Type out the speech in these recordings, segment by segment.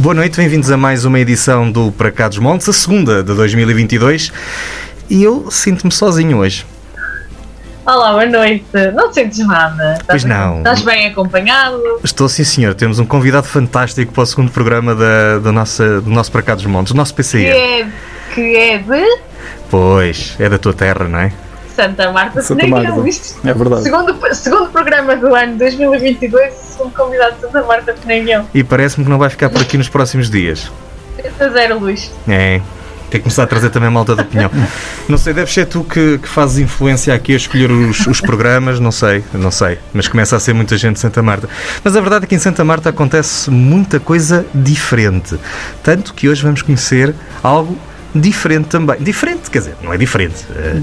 Boa noite, bem-vindos a mais uma edição do Para Cá dos Montes, a segunda de 2022. E eu sinto-me sozinho hoje. Olá, boa noite. Não te sentes nada? Pois não. Estás bem acompanhado? Estou sim, senhor. Temos um convidado fantástico para o segundo programa da, do, nosso, do nosso Para Cá dos Montes, do nosso Que PCE. é, que é de Pois, é da tua terra, não é? Santa Marta Santa. Marta. É verdade. segundo, segundo programa do ano 2022, segundo convidado de Santa Marta Peneguel. E parece-me que não vai ficar por aqui nos próximos dias. Esta zero luz. É. Tem que começar a trazer também malta de opinião. Não sei, deve ser tu que, que fazes influência aqui a escolher os, os programas, não sei, não sei. Mas começa a ser muita gente de Santa Marta. Mas a verdade é que em Santa Marta acontece muita coisa diferente. Tanto que hoje vamos conhecer algo diferente também. Diferente, quer dizer, não é diferente. eh,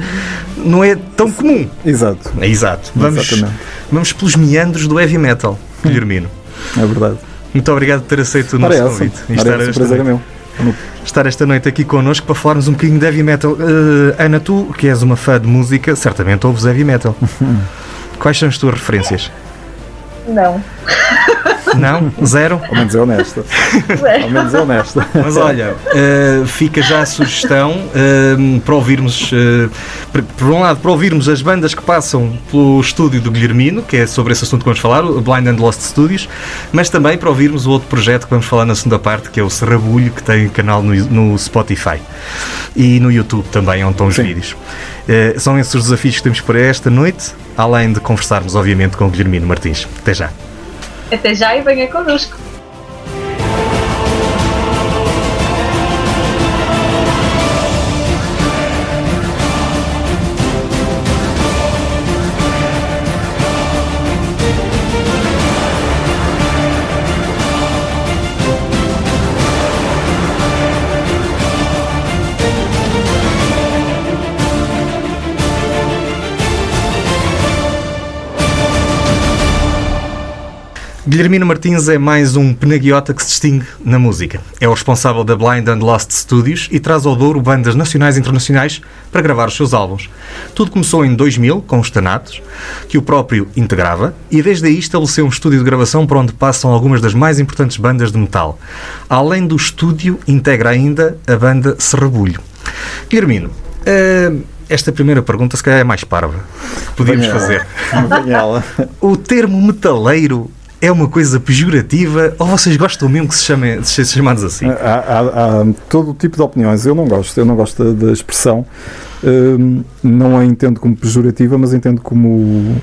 Não é tão comum. Exato. É exato. Vamos, Exatamente. vamos pelos meandros do heavy metal, Guilhermino. É verdade. Muito obrigado por ter aceito o nosso é convite. e estar é esta prazer é noite meu. estar esta noite aqui connosco para falarmos um bocadinho de heavy metal. Eh, Ana, tu que és uma fã de música, certamente ouves heavy metal. Quais são as tuas referências? Não. Não? Zero? Ao menos é honesta. Ao menos é honesta. Mas olha, eh, fica já a sugestão eh, para ouvirmos, eh, por, por um lado, para ouvirmos as bandas que passam pelo estúdio do Guilhermino, que é sobre esse assunto que vamos falar, o Blind and Lost Studios, mas também para ouvirmos o outro projeto que vamos falar na segunda parte, que é o Serrabulho, que tem canal no, no Spotify e no YouTube também, onde estão os Sim. vídeos. Eh, são esses os desafios que temos para esta noite, além de conversarmos, obviamente, com o Guilhermino Martins. Até já. Até já e venha connosco. Guilhermino Martins é mais um penaguiota que se distingue na música. É o responsável da Blind and Lost Studios e traz ao Douro bandas nacionais e internacionais para gravar os seus álbuns. Tudo começou em 2000 com os Tanatos, que o próprio integrava, e desde aí estabeleceu um estúdio de gravação por onde passam algumas das mais importantes bandas de metal. Além do estúdio, integra ainda a banda Serrabulho. Guilhermino, eh, esta primeira pergunta se calhar é mais parva. Podíamos fazer. O termo metaleiro é uma coisa pejorativa ou vocês gostam mesmo que se chamem de ser chamados assim? Há, há- há todo tipo de opiniões. Eu não gosto. Eu não gosto da, expressão. Hum, não a entendo como pejorativa, mas entendo como,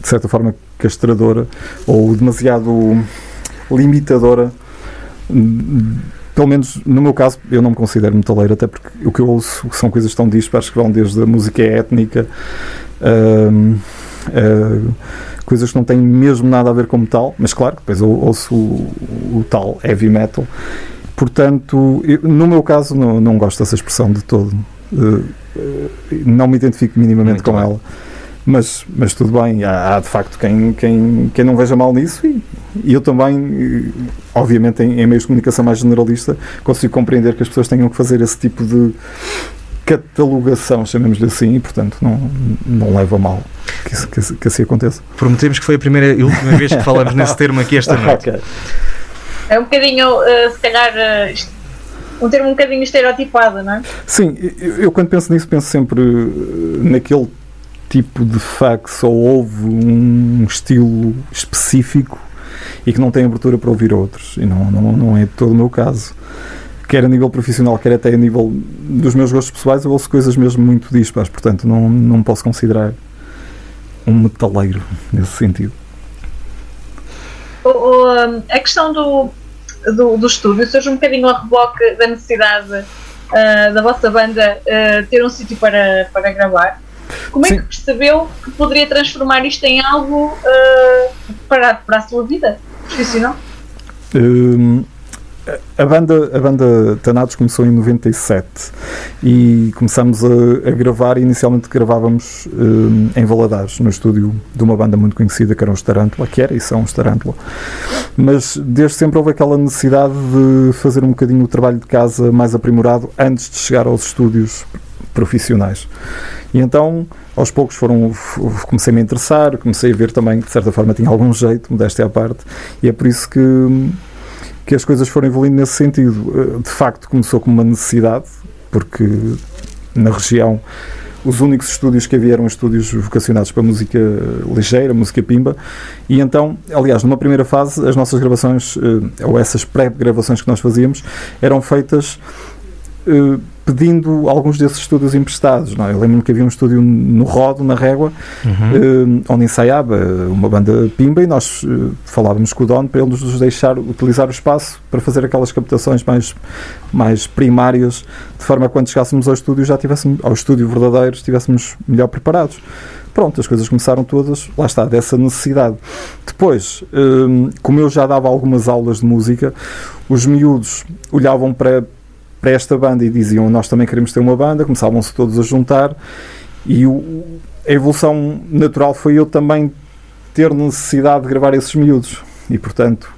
de certa forma, castradora ou demasiado limitadora. Hum, Pelo menos no meu caso, eu não me considero metaleiro, até porque o que eu ouço são coisas tão dispares que vão desde a música étnica, hum, coisas que não têm mesmo nada a ver com metal, mas claro, depois eu ouço o, o tal heavy metal. Portanto, eu- no meu caso, não, não gosto dessa expressão de todo. Eh, eh, não me identifico minimamente Muito com bem. ela. Mas, mas tudo bem, há, há de facto quem, quem, quem não veja mal nisso e, e eu também, eh, obviamente em, em meios de comunicação mais generalista, consigo compreender que as pessoas tenham que fazer esse tipo de catalogação, chamemos-lhe assim, e portanto não, não leva mal que, isso, que, que assim aconteça. Prometemos que foi a primeira e última vez que falamos nesse termo aqui esta noite. Ok. É um bocadinho, eh, se calhar, isto- um termo um bocadinho estereotipado, não é? Sim, eu, eu quando penso nisso penso sempre eh, naquele tipo de fã que só ouve um estilo específico e que não tem abertura para ouvir outros. E não, não, não é todo o meu caso. Quer a nível profissional, quer até a nível dos meus gostos pessoais, eu ouço coisas mesmo muito dispares, portanto não, não posso considerar um metaleiro nesse sentido. O- o, a questão do, do, do estúdio surge um bocadinho a reboque da necessidade ah, da vossa banda ah, ter um sítio para, para gravar. Como é Sim. que percebeu que poderia transformar isto em algo ah, para, para a sua vida profissional? Hum, a banda, a banda Tanados começou em 97 e começámos a, a gravar. Inicialmente gravávamos hum, em Valadares, no estúdio de uma banda muito conhecida que eram os Tarântula, que era e são os Tarântula. Mas desde sempre houve aquela necessidade de fazer um bocadinho o trabalho de casa mais aprimorado antes de chegar aos estúdios profissionais. E então, aos poucos foram, f- comecei a interessar, comecei a ver também que de certa forma tinha algum jeito, modéstia à parte, e é por isso que que as coisas foram evoluindo nesse sentido. Eh, de facto, começou como uma necessidade, porque na região os únicos estúdios que havia eram estúdios vocacionados para música ligeira, música pimba, e então, aliás, numa primeira fase, as nossas gravações, eh, ou essas pré-gravações que nós fazíamos, eram feitas eh, pedindo alguns desses estúdios emprestados. Não? É? Eu lembro-me que havia um estúdio no Rodo, na Régua, uhum. onde ensaiava uma banda pimba e nós falávamos com o dono para ele nos deixar utilizar o espaço para fazer aquelas captações mais, mais primárias, de forma a quando chegássemos ao estúdio já tivéssemos, ao estúdio verdadeiro, estivéssemos melhor preparados. Pronto, as coisas começaram todas, lá está, dessa necessidade. Depois, como eu já dava algumas aulas de música, os miúdos olhavam para, para esta banda e diziam nós também queremos ter uma banda, começavam-se todos a juntar e o, a evolução natural foi eu também ter necessidade de gravar esses miúdos e portanto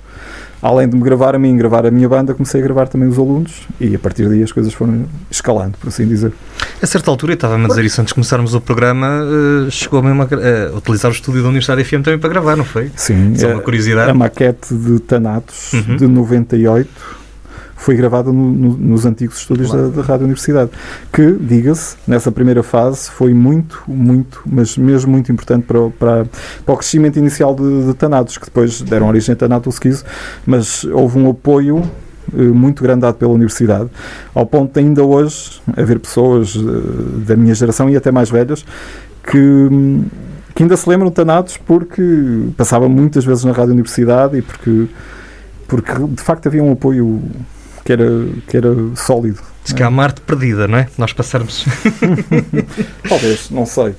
além de me gravar a mim, gravar a minha banda, comecei a gravar também os alunos e a partir daí as coisas foram escalando, por assim dizer. A certa altura, e estava-me a dizer isso antes de começarmos o programa, uh, chegou mesmo a, a, utilizar o estúdio da Universidade FM também para gravar, não foi? Sim. Só uma curiosidade. A maquete de Thanatos, uhum. de 98, foi gravada no, no, nos antigos estúdios claro. da, da, Rádio Universidade. Que, diga-se, nessa primeira fase foi muito, muito, mas mesmo muito importante para, para, para o crescimento inicial de, de Tanatos, que depois deram origem a Tanato Esquizo, mas houve um apoio eh, muito grande dado pela Universidade, ao ponto de ainda hoje haver pessoas eh, da minha geração e até mais velhas que, que ainda se lembram de Tanatos porque passava muitas vezes na Rádio Universidade e porque, porque de facto havia um apoio que era, que era sólido. Diz que há uma arte perdida, não é? Nós passarmos. Talvez, não sei.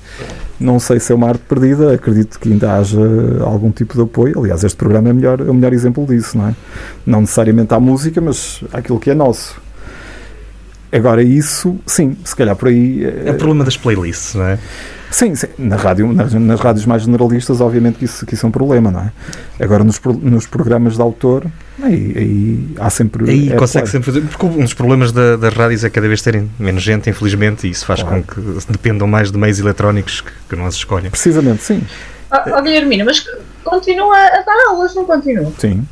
Não sei se é uma arte perdida, acredito que ainda haja algum tipo de apoio. Aliás, este programa é, melhor, é o melhor exemplo disso, não é? Não necessariamente à música, mas àquilo que é nosso. Agora, isso, sim, se calhar por aí. É o problema das playlists, não é? Sim, sim. Na rádio, nas, nas rádios mais generalistas, obviamente que isso, que isso é um problema, não é? Agora, nos, nos programas de autor, aí, aí há sempre. Aí é consegue claro. sempre fazer. Porque um dos problemas da, das rádios é cada vez terem menos gente, infelizmente, e isso faz claro. com que dependam mais de meios eletrónicos que, que não as escolhem. Precisamente, sim. Ó oh, Guilhermina, mas continua a dar aulas, não continua? Sim.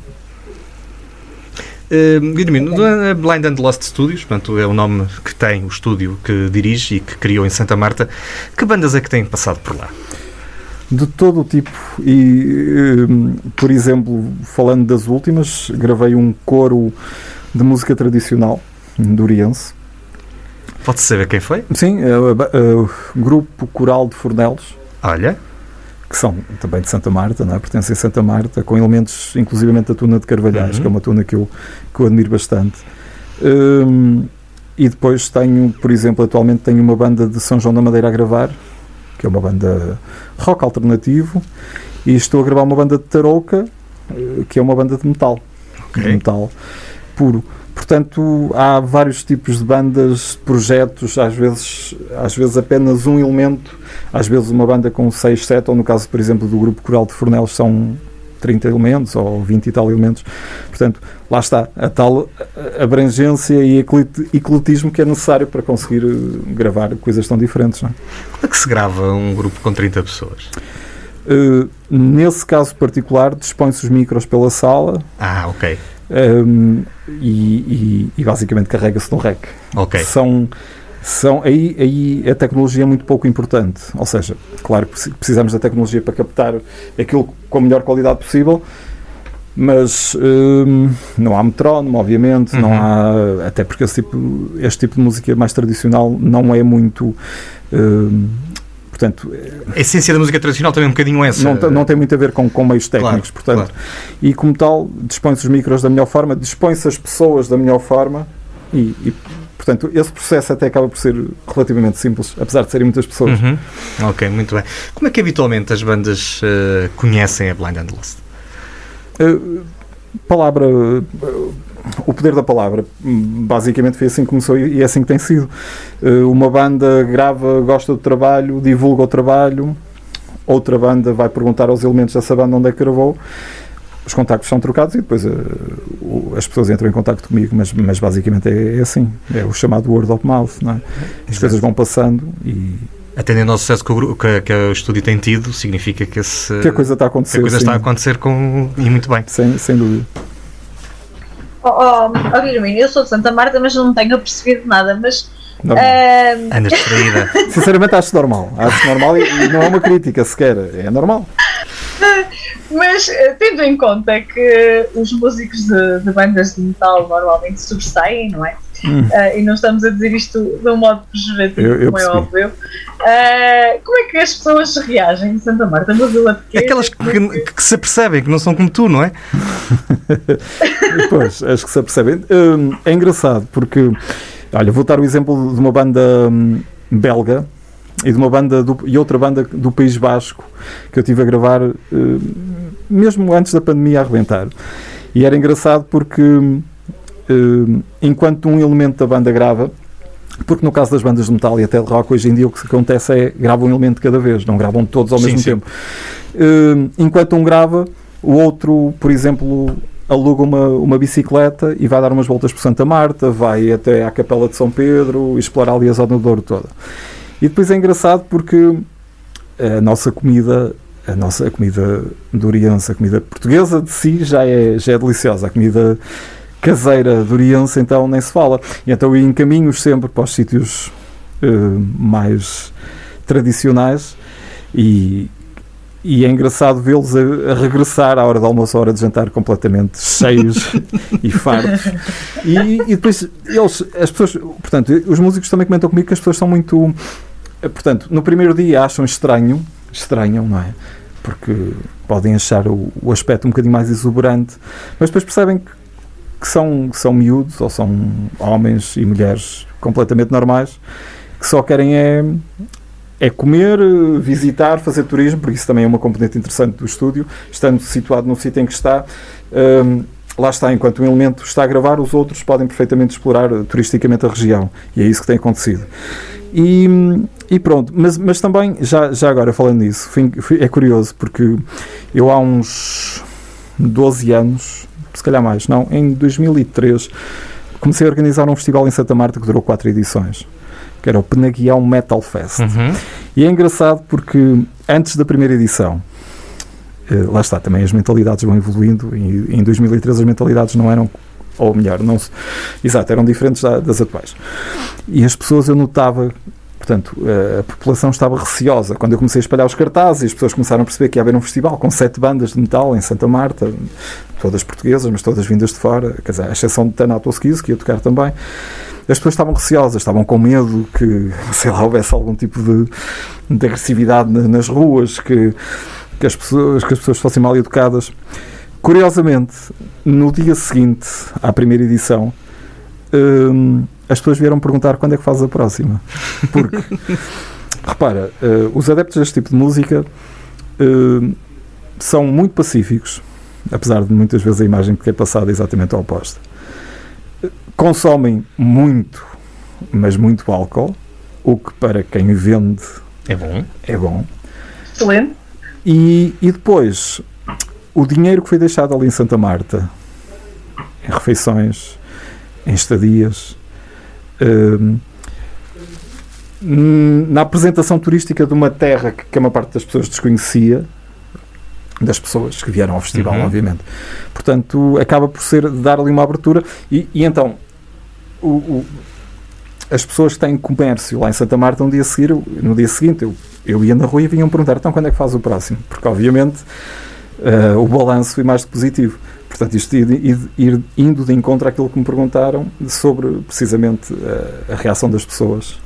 Uh, Guilhermino, okay. Blind and Lost Studios, portanto, é o nome que tem o estúdio que dirige e que criou em Santa Marta. Que bandas é que têm passado por lá? De todo o tipo. E, por exemplo, falando das últimas, gravei um coro de música tradicional duriense. Pode saber quem foi? Sim, é, o Grupo Coral de Fornelos. Olha que são também de Santa Marta, não é? pertencem a Santa Marta, com elementos inclusivamente da tuna de Carvalhais, uhum. que é uma tuna que eu, que eu admiro bastante. Um, e depois tenho, por exemplo, atualmente tenho uma banda de São João da Madeira a gravar, que é uma banda rock alternativo, e estou a gravar uma banda de tarouca, eh, que é uma banda de metal. Okay. De metal puro. Portanto, há vários tipos de bandas, projetos, às vezes, às vezes apenas um elemento, às vezes uma banda com 6, 7, ou no caso, por exemplo, do grupo Coral de Fornelos são 30 elementos ou 20 e tal elementos. Portanto, lá está a tal abrangência e ecletismo que é necessário para conseguir eh, gravar coisas tão diferentes. Não é? Como é que se grava um grupo com 30 pessoas? Uh, nesse caso particular, dispõe-se os micros pela sala. Ah, ok. Um, e, e, e, basicamente carrega-se no REC. Ok. São, são, aí, aí a tecnologia é muito pouco importante. Ou seja, claro que precisamos da tecnologia para captar aquilo com a melhor qualidade possível, mas um, não há metrónomo, obviamente, uhum. não há. Até porque tipo, este tipo de música mais tradicional não é muito. Um, Portanto, a essência da música tradicional também é um bocadinho essa. Não, não tem muito a ver com, com meios técnicos, claro, portanto. Claro. E como tal, dispõe-se os micros da melhor forma, dispõe-se as pessoas da melhor forma e, e, portanto, esse processo até acaba por ser relativamente simples, apesar de serem muitas pessoas. Uhum. Ok, muito bem. Como é que habitualmente as bandas uh, conhecem a Blind and Lost? Uh, palavra. Uh, o poder da palavra. Basicamente foi assim que começou e é assim que tem sido. Eh, uma banda grava, gosta do trabalho, divulga o trabalho, outra banda vai perguntar aos elementos dessa banda onde é que gravou. Os contactos são trocados e depois uh, as pessoas entram em contato comigo, mas, mas basicamente é, é, assim. É o chamado word of mouth. Não é? As Exato. coisas vão passando e atendendo ao sucesso que o, que, que o estúdio tem tido, significa que, esse, que a coisa está a acontecer. a coisa está a acontecer com, e muito bem. Sem, sem dúvida. Oh, oh, oh Guilherme, eu sou de Santa Marta, mas não tenho percebido nada. Mas Normal. ah, Andas distraída. Sinceramente acho normal. Acho normal e, e não é uma crítica sequer. É normal. Mas eh, tendo em conta que os músicos de, de bandas de metal normalmente sobressaem, não é? Ah, e não estamos a dizer isto de um modo pejorativo, Eu- eu como é percebi. óbvio. Ah, como é que as pessoas reagem em Santa Marta? Uma vila pequena? Aquelas que, que se apercebem que não são como tu, não é? Pois, acho que se apercebem. Hum, é engraçado porque, olha, vou dar o exemplo de uma banda hum, belga e de uma banda do- e outra banda do País Basco que eu tive a gravar mesmo antes da pandemia arrebentar. E era engraçado porque enquanto um elemento da banda grava, porque no caso das bandas de metal e até de rock hoje em dia o que acontece é gravam um elemento de cada vez, não gravam todos ao Sim, mesmo sim. tempo. Hum, enquanto um grava, o outro, por exemplo, aluga uma, uma bicicleta e vai dar umas voltas por Santa Marta, vai até à Capela de São Pedro e explorar ali a zona do Douro toda. E depois é engraçado porque a nossa comida, a nossa comida doriense, a comida portuguesa de si já é, já é deliciosa. A comida caseira doriense então nem se fala. E então eu encaminho sempre para os sítios eh, mais tradicionais e, e é engraçado vê-los a, a regressar à hora do almoço, à hora de jantar, completamente cheios e fartos. E, e depois eles, as pessoas, portanto, os músicos também comentam comigo que as pessoas são muito, portanto, no primeiro dia acham estranho, estranham, não é? Porque podem achar o, o aspecto um bocadinho mais exuberante, mas depois percebem que, que são, são miúdos ou são homens e mulheres completamente normais que só querem é é comer, visitar, fazer turismo, porque isso também é uma componente interessante do estúdio, estando situado no sítio em que está. hum, lá está, enquanto um elemento está a gravar, os outros podem perfeitamente explorar eh, turisticamente a região. E é isso que tem acontecido. E, e pronto, mas, mas também, já, já agora falando nisso, é curioso, porque eu há uns 12 anos, se calhar mais, não, em 2003, comecei a organizar um festival em Santa Marta que durou quatro edições, que era o Penaguião Metal Fest. Uhum. E é engraçado porque antes da primeira edição, eh, lá está, também as mentalidades vão evoluindo e em 2013 as mentalidades não eram, ou melhor, não exato, eram diferentes da- das atuais. E as pessoas eu notava, portanto, eh, a população estava receosa. Quando eu comecei a espalhar os cartazes, as pessoas começaram a perceber que ia haver um festival com sete bandas de metal em Santa Marta, todas portuguesas, mas todas vindas de fora, quer dizer, à exceção de Tanato Skis, que ia tocar também. As pessoas estavam receosas, estavam com medo que, sei lá, houvesse algum tipo de, de agressividade na- nas ruas, que, que, as pessoas, que as pessoas fossem mal educadas. Curiosamente, no dia seguinte à primeira edição, hum, as pessoas vieram perguntar quando é que faz a próxima. Porque, repara, eh, os adeptos deste tipo de música hum, são muito pacíficos, apesar de muitas vezes a imagem que é passada é exatamente a oposta. Consomem muito, mas muito álcool, o que para quem vende É bom. é bom. Excelente. E, e depois, o dinheiro que foi deixado ali em Santa Marta, em refeições, em estadias, na apresentação turística de uma terra que, que a maior parte das pessoas desconhecia, das pessoas que vieram ao festival, Uhum. obviamente. Portanto, acaba por ser dar ali uma abertura. E, e então, o- o- as pessoas que têm comércio lá em Santa Marta, um dia seguir, no dia seguinte, eu, eu ia na rua e vinham perguntar: então quando é que faz o próximo? Porque, obviamente, eh, o balanço foi mais positivo. Portanto, isto ir, ir- indo de encontro àquilo que me perguntaram sobre precisamente eh, a reação das pessoas.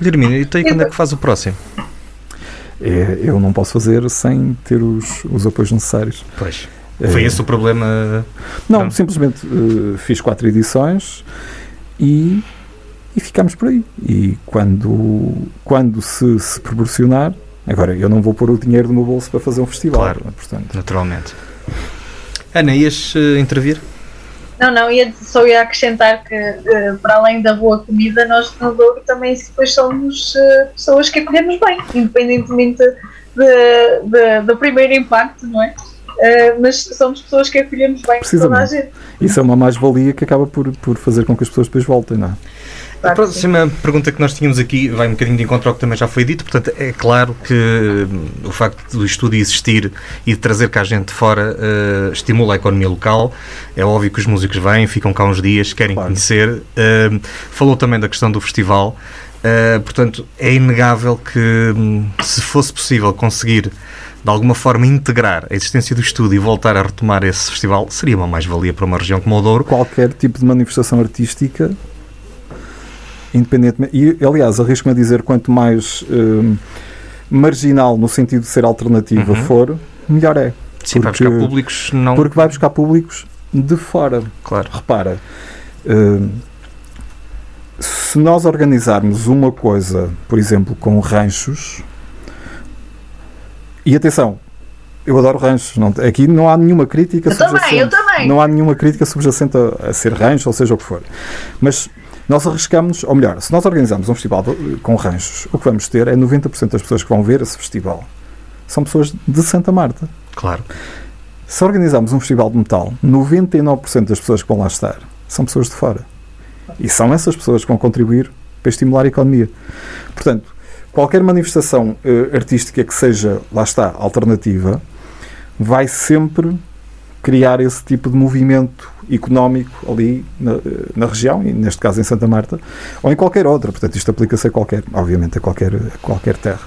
Guilhermina, então e quando é que faz o próximo? É, eu não posso fazer sem ter os, os apoios necessários. Pois. Foi Eh, esse o problema. Não, Não. simplesmente eh, fiz quatro edições e, e ficámos por aí. E quando, quando se, se proporcionar, agora eu não vou pôr o dinheiro do meu bolso para fazer um festival, Claro. é? portanto. Naturalmente. Ana, ias eh, intervir? Não, não, ia, só ia acrescentar que, eh, para além da boa comida, nós no Douro também depois somos eh, pessoas que acolhemos bem, independentemente de- de- do primeiro impacto, não é? Eh, mas somos pessoas que acolhemos bem toda a Precisamente. gente. Isso é uma mais-valia que acaba por, por fazer com que as pessoas depois voltem, não é? A próxima pergunta que nós tínhamos aqui vai um bocadinho de encontro ao que também já foi dito. Portanto, é claro que hum, o facto do estúdio existir e de trazer cá gente de fora uh, estimula a economia local. É óbvio que os músicos vêm, ficam cá uns dias, querem claro. conhecer. Uh, falou também da questão do festival. Uh, portanto, é inegável que hum, se fosse possível conseguir de alguma forma integrar a existência do estúdio e voltar a retomar esse festival, seria uma mais-valia para uma região como o Douro. Qualquer tipo de manifestação artística independentemente. E, aliás, arrisco-me a dizer, quanto mais hum, marginal no sentido de ser alternativa uhum. for, melhor é. Sim, porque, vai buscar públicos não. Porque vai buscar públicos de fora. Claro. Repara, hum, se nós organizarmos uma coisa, por exemplo, com ranchos, e atenção, eu adoro ranchos. Não, aqui não há nenhuma crítica eu subjacente. Também, eu também. Não há nenhuma crítica subjacente a, a ser rancho, ou seja o que for. Mas nós arriscamos, ou melhor, se nós organizamos um festival com ranchos, o que vamos ter é 90% das pessoas que vão ver esse festival são pessoas de Santa Marta. Claro. Se organizarmos um festival de metal, 99% das pessoas que vão lá estar são pessoas de fora. E são essas pessoas que vão contribuir para estimular a economia. Portanto, qualquer manifestação uh, artística que seja, lá está, alternativa, vai sempre criar esse tipo de movimento económico ali na, na, região, e neste caso em Santa Marta, ou em qualquer outra. Portanto, isto aplica-se a qualquer, obviamente, a qualquer, a qualquer terra.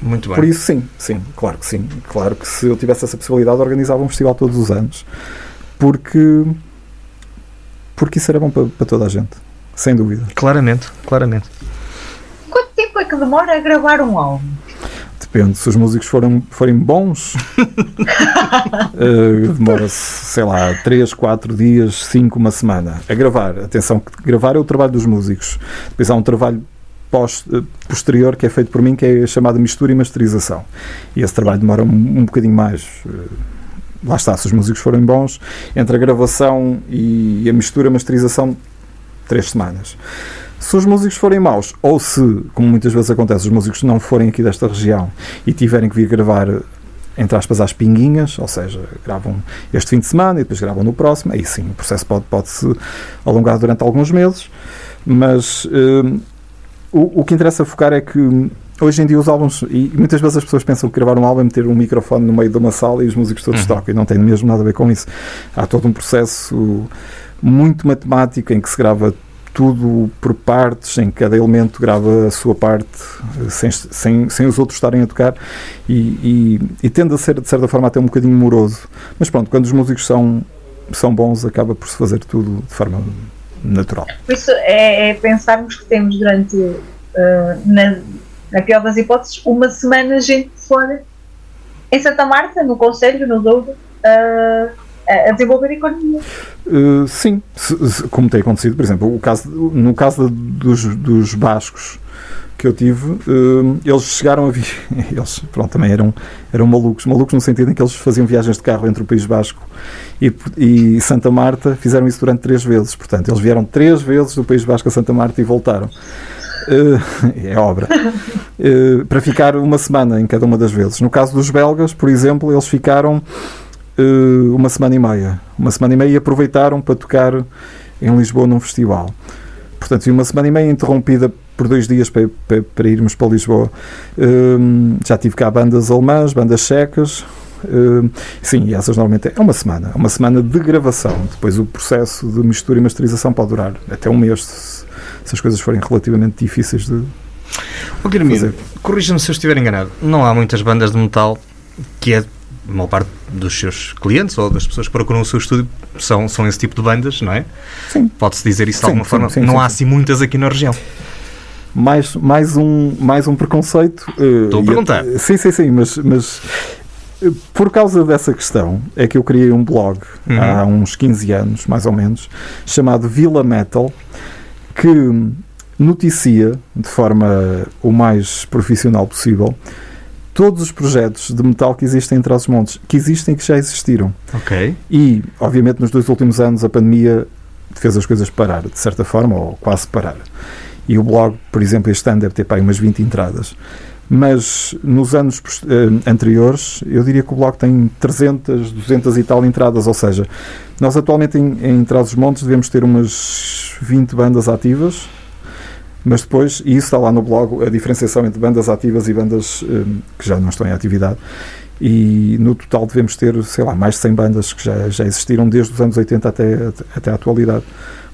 Muito bem. Por isso, sim, sim, claro que sim. Claro que se eu tivesse essa possibilidade, organizava um festival todos os anos, porque, porque isso era bom para, para toda a gente, sem dúvida. Claramente, claramente. Quanto tempo é que demora a gravar um álbum? Depende, se os músicos forem, forem bons, uh, demora-se, sei lá, 3, 4 dias, 5, uma semana a gravar. Atenção, gravar é o trabalho dos músicos. Depois há um trabalho uh, posterior que é feito por mim, que é chamado mistura e masterização. E esse trabalho demora um, um bocadinho mais. Uh, lá está, se os músicos forem bons, entre a gravação e a mistura e masterização, três semanas. Se os músicos forem maus, ou se, como muitas vezes acontece, os músicos não forem aqui desta região e tiverem que vir gravar, entre aspas, às pinguinhas, ou seja, gravam este fim de semana e depois gravam no próximo, aí sim, o processo pode, pode se alongar durante alguns meses, mas uh, o, o que interessa focar é que hoje em dia os álbuns, e muitas vezes as pessoas pensam que gravar um álbum é meter um microfone no meio de uma sala e os músicos todos uhum. tocam, e não tem mesmo nada a ver com isso. Há todo um processo muito matemático em que se grava tudo por partes, em que cada elemento grava a sua parte, sem, sem, sem os outros estarem a tocar, e, e, e, tende a ser, de certa forma, até um bocadinho moroso. Mas pronto, quando os músicos são, são bons, acaba por se fazer tudo de forma natural. Isso é, é pensarmos que temos durante, uh, na, na pior das hipóteses, uma semana gente fora em Santa Marta, no Conselho, no Douro. Uh, a desenvolver a economia. Uh, sim, se, se, como tem acontecido, por exemplo, o caso, no caso dos, dos bascos que eu tive, uh, eles chegaram a vir, eles pronto, também eram, eram malucos, malucos no sentido em que eles faziam viagens de carro entre o País Basco e, e Santa Marta, fizeram isso durante três vezes, portanto, eles vieram três vezes do País Basco a Santa Marta e voltaram. Uh, é obra. Uh, para ficar uma semana em cada uma das vezes. No caso dos belgas, por exemplo, eles ficaram uma semana e meia. Uma semana e meia e aproveitaram para tocar em Lisboa num festival. Portanto, uma semana e meia interrompida por dois dias para, para, para irmos para Lisboa. Uh, já tive cá bandas alemãs, bandas checas. Uh, sim, e essas normalmente é uma semana. É uma semana de gravação. Depois o processo de mistura e masterização pode durar até um mês se, se as coisas forem relativamente difíceis de. Oh, Guilherme, corrija-me se eu estiver enganado. Não há muitas bandas de metal que é a maior parte dos seus clientes ou das pessoas que procuram o seu estúdio são, são esse tipo de bandas, não é? Sim. Pode-se dizer isso de alguma sim, forma. Sim, não há assim muitas aqui na região. Mais, mais, um, mais um preconceito. Uh, Estou a perguntar. Sim, sim, sim, mas, mas uh, por causa dessa questão é que eu criei um blog uhum. há uns 15 anos, mais ou menos, chamado Vila Metal, que noticia de forma o mais profissional possível todos os projetos de metal que existem entre os montes, que existem e que já existiram. Ok. E, obviamente, nos dois últimos anos a pandemia fez as coisas parar, de certa forma, ou quase parar. E o blog, por exemplo, este ano deve ter para aí umas 20 entradas. Mas nos anos eh, anteriores, eu diria que o blog tem 300, 200 e tal entradas, ou seja, nós atualmente em, em Trás-os-Montes devemos ter umas 20 bandas ativas, Mas depois, e isso está lá no blog, a diferenciação entre bandas ativas e bandas um, que já não estão em atividade. E no total devemos ter, sei lá, mais de 100 bandas que já, já existiram desde os anos 80 até, até a atualidade.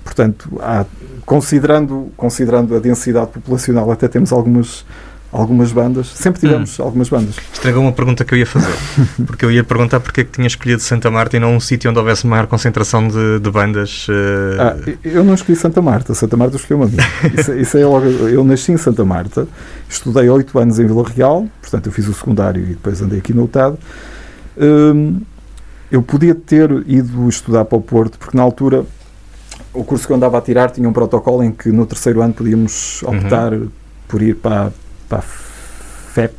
Portanto, há, considerando, considerando a densidade populacional, até temos algumas algumas bandas. Sempre tivemos hum. algumas bandas. Estragou uma pergunta que eu ia fazer. porque eu ia perguntar porque é que tinha escolhido Santa Marta e não um sítio onde houvesse maior concentração de, de bandas. Uh... Ah, eu não escolhi Santa Marta. Santa Marta escolheu-me a mim. isso, isso é logo, eu nasci em Santa Marta, estudei oito anos em Vila Real, portanto eu fiz o secundário e depois andei aqui no UTAD. Hum, eu podia ter ido estudar para o Porto, porque na altura o curso que eu andava a tirar tinha um protocolo em que no terceiro ano podíamos optar uhum. por ir para, para a FEP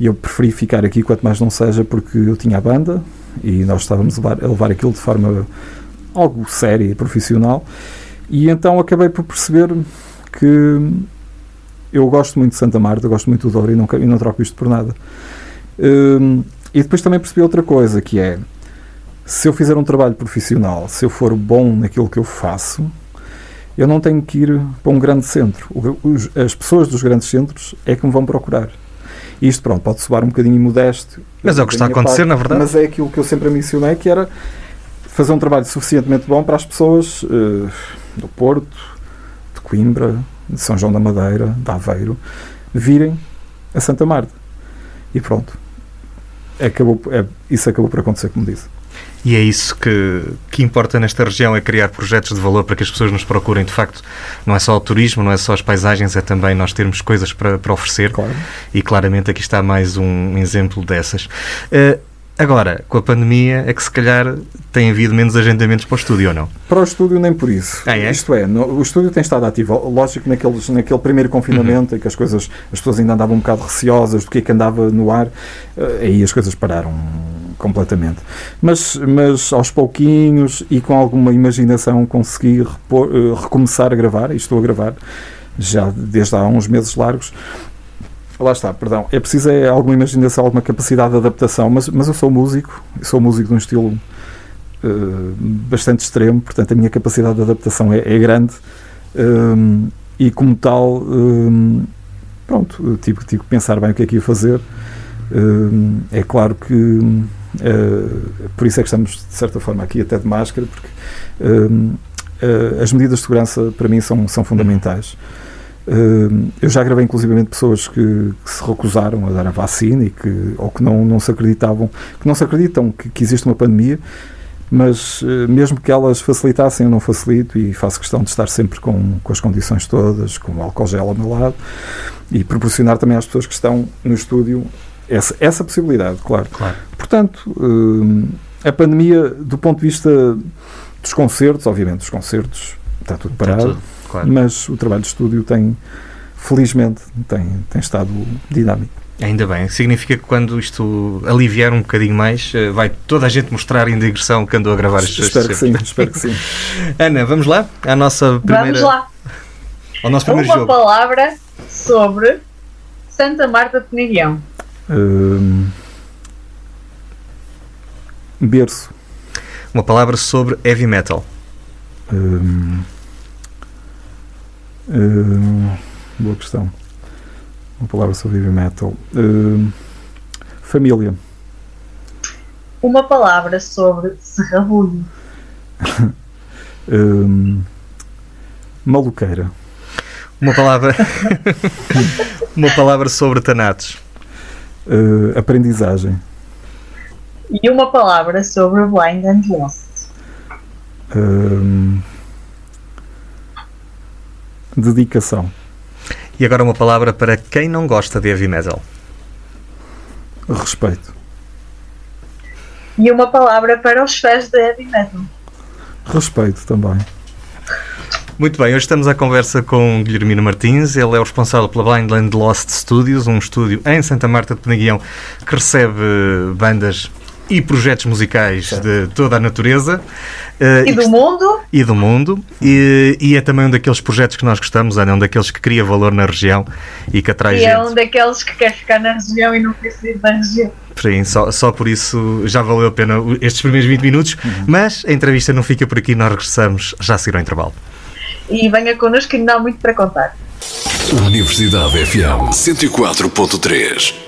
e eu preferi ficar aqui quanto mais não seja porque eu tinha a banda e nós estávamos a levar, aquilo de forma algo séria e profissional e então acabei por perceber que eu gosto muito de Santa Marta, gosto muito do Douro e não, e não troco isto por nada. Um, e depois também percebi outra coisa que é se eu fizer um trabalho profissional, se eu for bom naquilo que eu faço, eu não tenho que ir para um grande centro. Os, as pessoas dos grandes centros é que me vão procurar. Isto, pronto, pode soar um bocadinho modesto. Mas é o que está a acontecer, parte, na verdade. Mas é aquilo que eu sempre mencionei, que era fazer um trabalho suficientemente bom para as pessoas uh, do Porto, de Coimbra, de São João da Madeira, de Aveiro, virem a Santa Marta. E pronto. Acabou, é, isso acabou por acontecer, como disse. E é isso que, que importa nesta região, é criar projetos de valor para que as pessoas nos procurem. De facto, não é só o turismo, não é só as paisagens, é também nós termos coisas para, para oferecer. Claro. E claramente aqui está mais um exemplo dessas. Uh, Agora, com a pandemia, é que se calhar tem havido menos agendamentos para o estúdio ou não? Para o estúdio, nem por isso. Ah, é? Isto é, no, o estúdio tem estado ativo. Lógico, naqueles, naquele primeiro confinamento, uhum. em que as coisas, as pessoas ainda andavam um bocado receosas do que é que andava no ar, eh, aí as coisas pararam completamente. Mas, mas aos pouquinhos e com alguma imaginação consegui repor, uh, recomeçar a gravar, e estou a gravar já desde há uns meses largos. Lá está, perdão. É preciso é alguma imaginação, alguma capacidade de adaptação, mas, mas eu sou músico, sou músico de um estilo uh, bastante extremo, portanto a minha capacidade de adaptação é, é grande um, e como tal, um, pronto, tive, tive que pensar bem o que é que ia fazer. Um, é claro que Uh, por isso é que estamos, de certa forma, aqui até de máscara, porque uh, as medidas de segurança, para mim, são, são fundamentais. Eu já gravei, inclusivamente, pessoas que, que, se recusaram a dar a vacina e que, ou que não, não se acreditavam, que não se acreditam que, que existe uma pandemia, mas mesmo que elas facilitassem, eu não facilito e faço questão de estar sempre com, com as condições todas, com o álcool gel ao meu lado e proporcionar também às pessoas que estão no estúdio essa, essa possibilidade, claro. claro. Portanto, uh, a pandemia, do ponto de vista dos concertos, obviamente, os concertos está tudo parado, está tudo, claro. mas o trabalho de estúdio tem, felizmente, tem, tem estado dinâmico. Ainda bem, significa que quando isto aliviar um bocadinho mais, eh, vai toda a gente mostrar em digressão que andou a gravar estes Espero que sim, espero que sim. Ana, vamos lá? À nossa primeira. Vamos lá. Ao nosso primeiro Uma jogo. palavra sobre Santa Marta de Penaguião. Uh, berço. Uma palavra sobre heavy metal. Uh, uh, boa questão. Uma palavra sobre heavy metal. família. Uma palavra sobre serrabulho. maluqueira. Uma palavra. uma palavra sobre tanatos uh, aprendizagem. E uma palavra sobre Blind and Lost. Uh, dedicação. E agora uma palavra para quem não gosta de heavy metal. Respeito. E uma palavra para os fãs de heavy metal. Respeito também. Muito bem, hoje estamos à conversa com Guilhermino Martins, ele é o responsável pela Blindland Lost Studios, um estúdio em Santa Marta de Penaguião que recebe bandas e projetos musicais de toda a natureza. Uh, e, e, do mundo. E do mundo. E, e, é também um daqueles projetos que nós gostamos, é um daqueles que cria valor na região e que atrai e é gente. é um daqueles que quer ficar na região e não precisa ir da região. Sim, só, só por isso já valeu a pena estes primeiros 20 minutos, uhum. mas a entrevista não fica por aqui, nós regressamos já a seguir ao intervalo e venha connosco que ainda há muito para contar. Universidade FM 104.3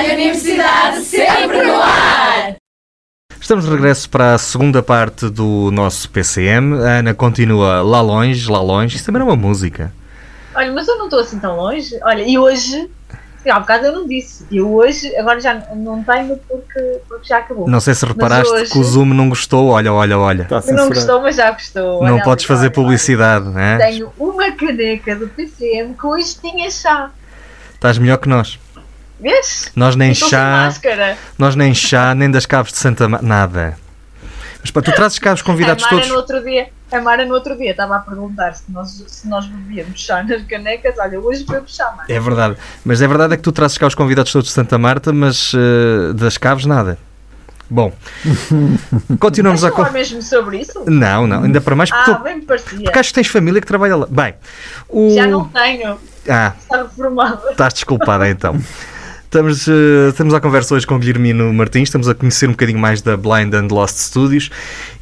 Rádio Universidade sempre no ar! Estamos de regresso para a segunda parte do nosso PCM. A Ana continua lá longe, lá longe. Isso também é uma música. Olha, mas eu não estou assim tão longe. Olha, e hoje, há um bocado eu não disse. E hoje, agora já não tenho porque, porque já acabou. Não sei se reparaste hoje- que o Zoom não gostou. Olha, olha, olha. Está não gostou, mas já gostou. Não Olha podes fazer olha, publicidade, não olha. é? Tenho uma caneca do PCM com tinha chá. Estás melhor que nós. Vês? Nós nem chá, nós nem chá, nem das cabos de Santa Ma... Nada. Mas pá, tu trazes cá os convidados a Mara todos. no outro dia, a Mara no outro dia estava a perguntar se nós, se nós bebíamos chá nas canecas. Olha, hoje bebo chá, Mara. É verdade. Mas é verdade é que tu trazes cá os convidados todos de Santa Marta, mas eh, das caves nada. Bom, continuamos a. Vamos falar con- mesmo sobre isso? Não, não, ainda para mais porque, Ah, tu, bem parecia. porque acho que tens família que trabalha lá. Bem, o. Já não tenho. Ah, Está reformada. estás desculpada então. Estamos, eh, estamos à conversa hoje com o Guilhermino Martins, estamos a conhecer um bocadinho mais da Blind and Lost Studios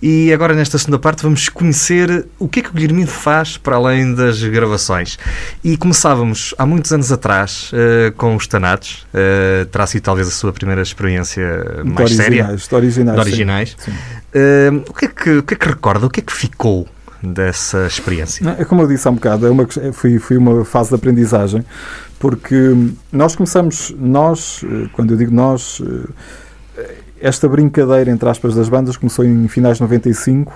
e agora nesta segunda parte vamos conhecer o que é que o Guilhermino faz para além das gravações. E começávamos há muitos anos atrás eh, com os Tanatos, eh, terá sido talvez a sua primeira experiência De mais séria, originais, de originais. de originais. Sim. O, que é que, o que é que recorda, o que é que ficou dessa experiência? É como eu disse há um bocado, é uma, ques- foi, foi uma fase de aprendizagem, porque hum, nós começamos, nós, eh, quando eu digo nós, eh, esta brincadeira, entre aspas, das bandas começou em finais de 95,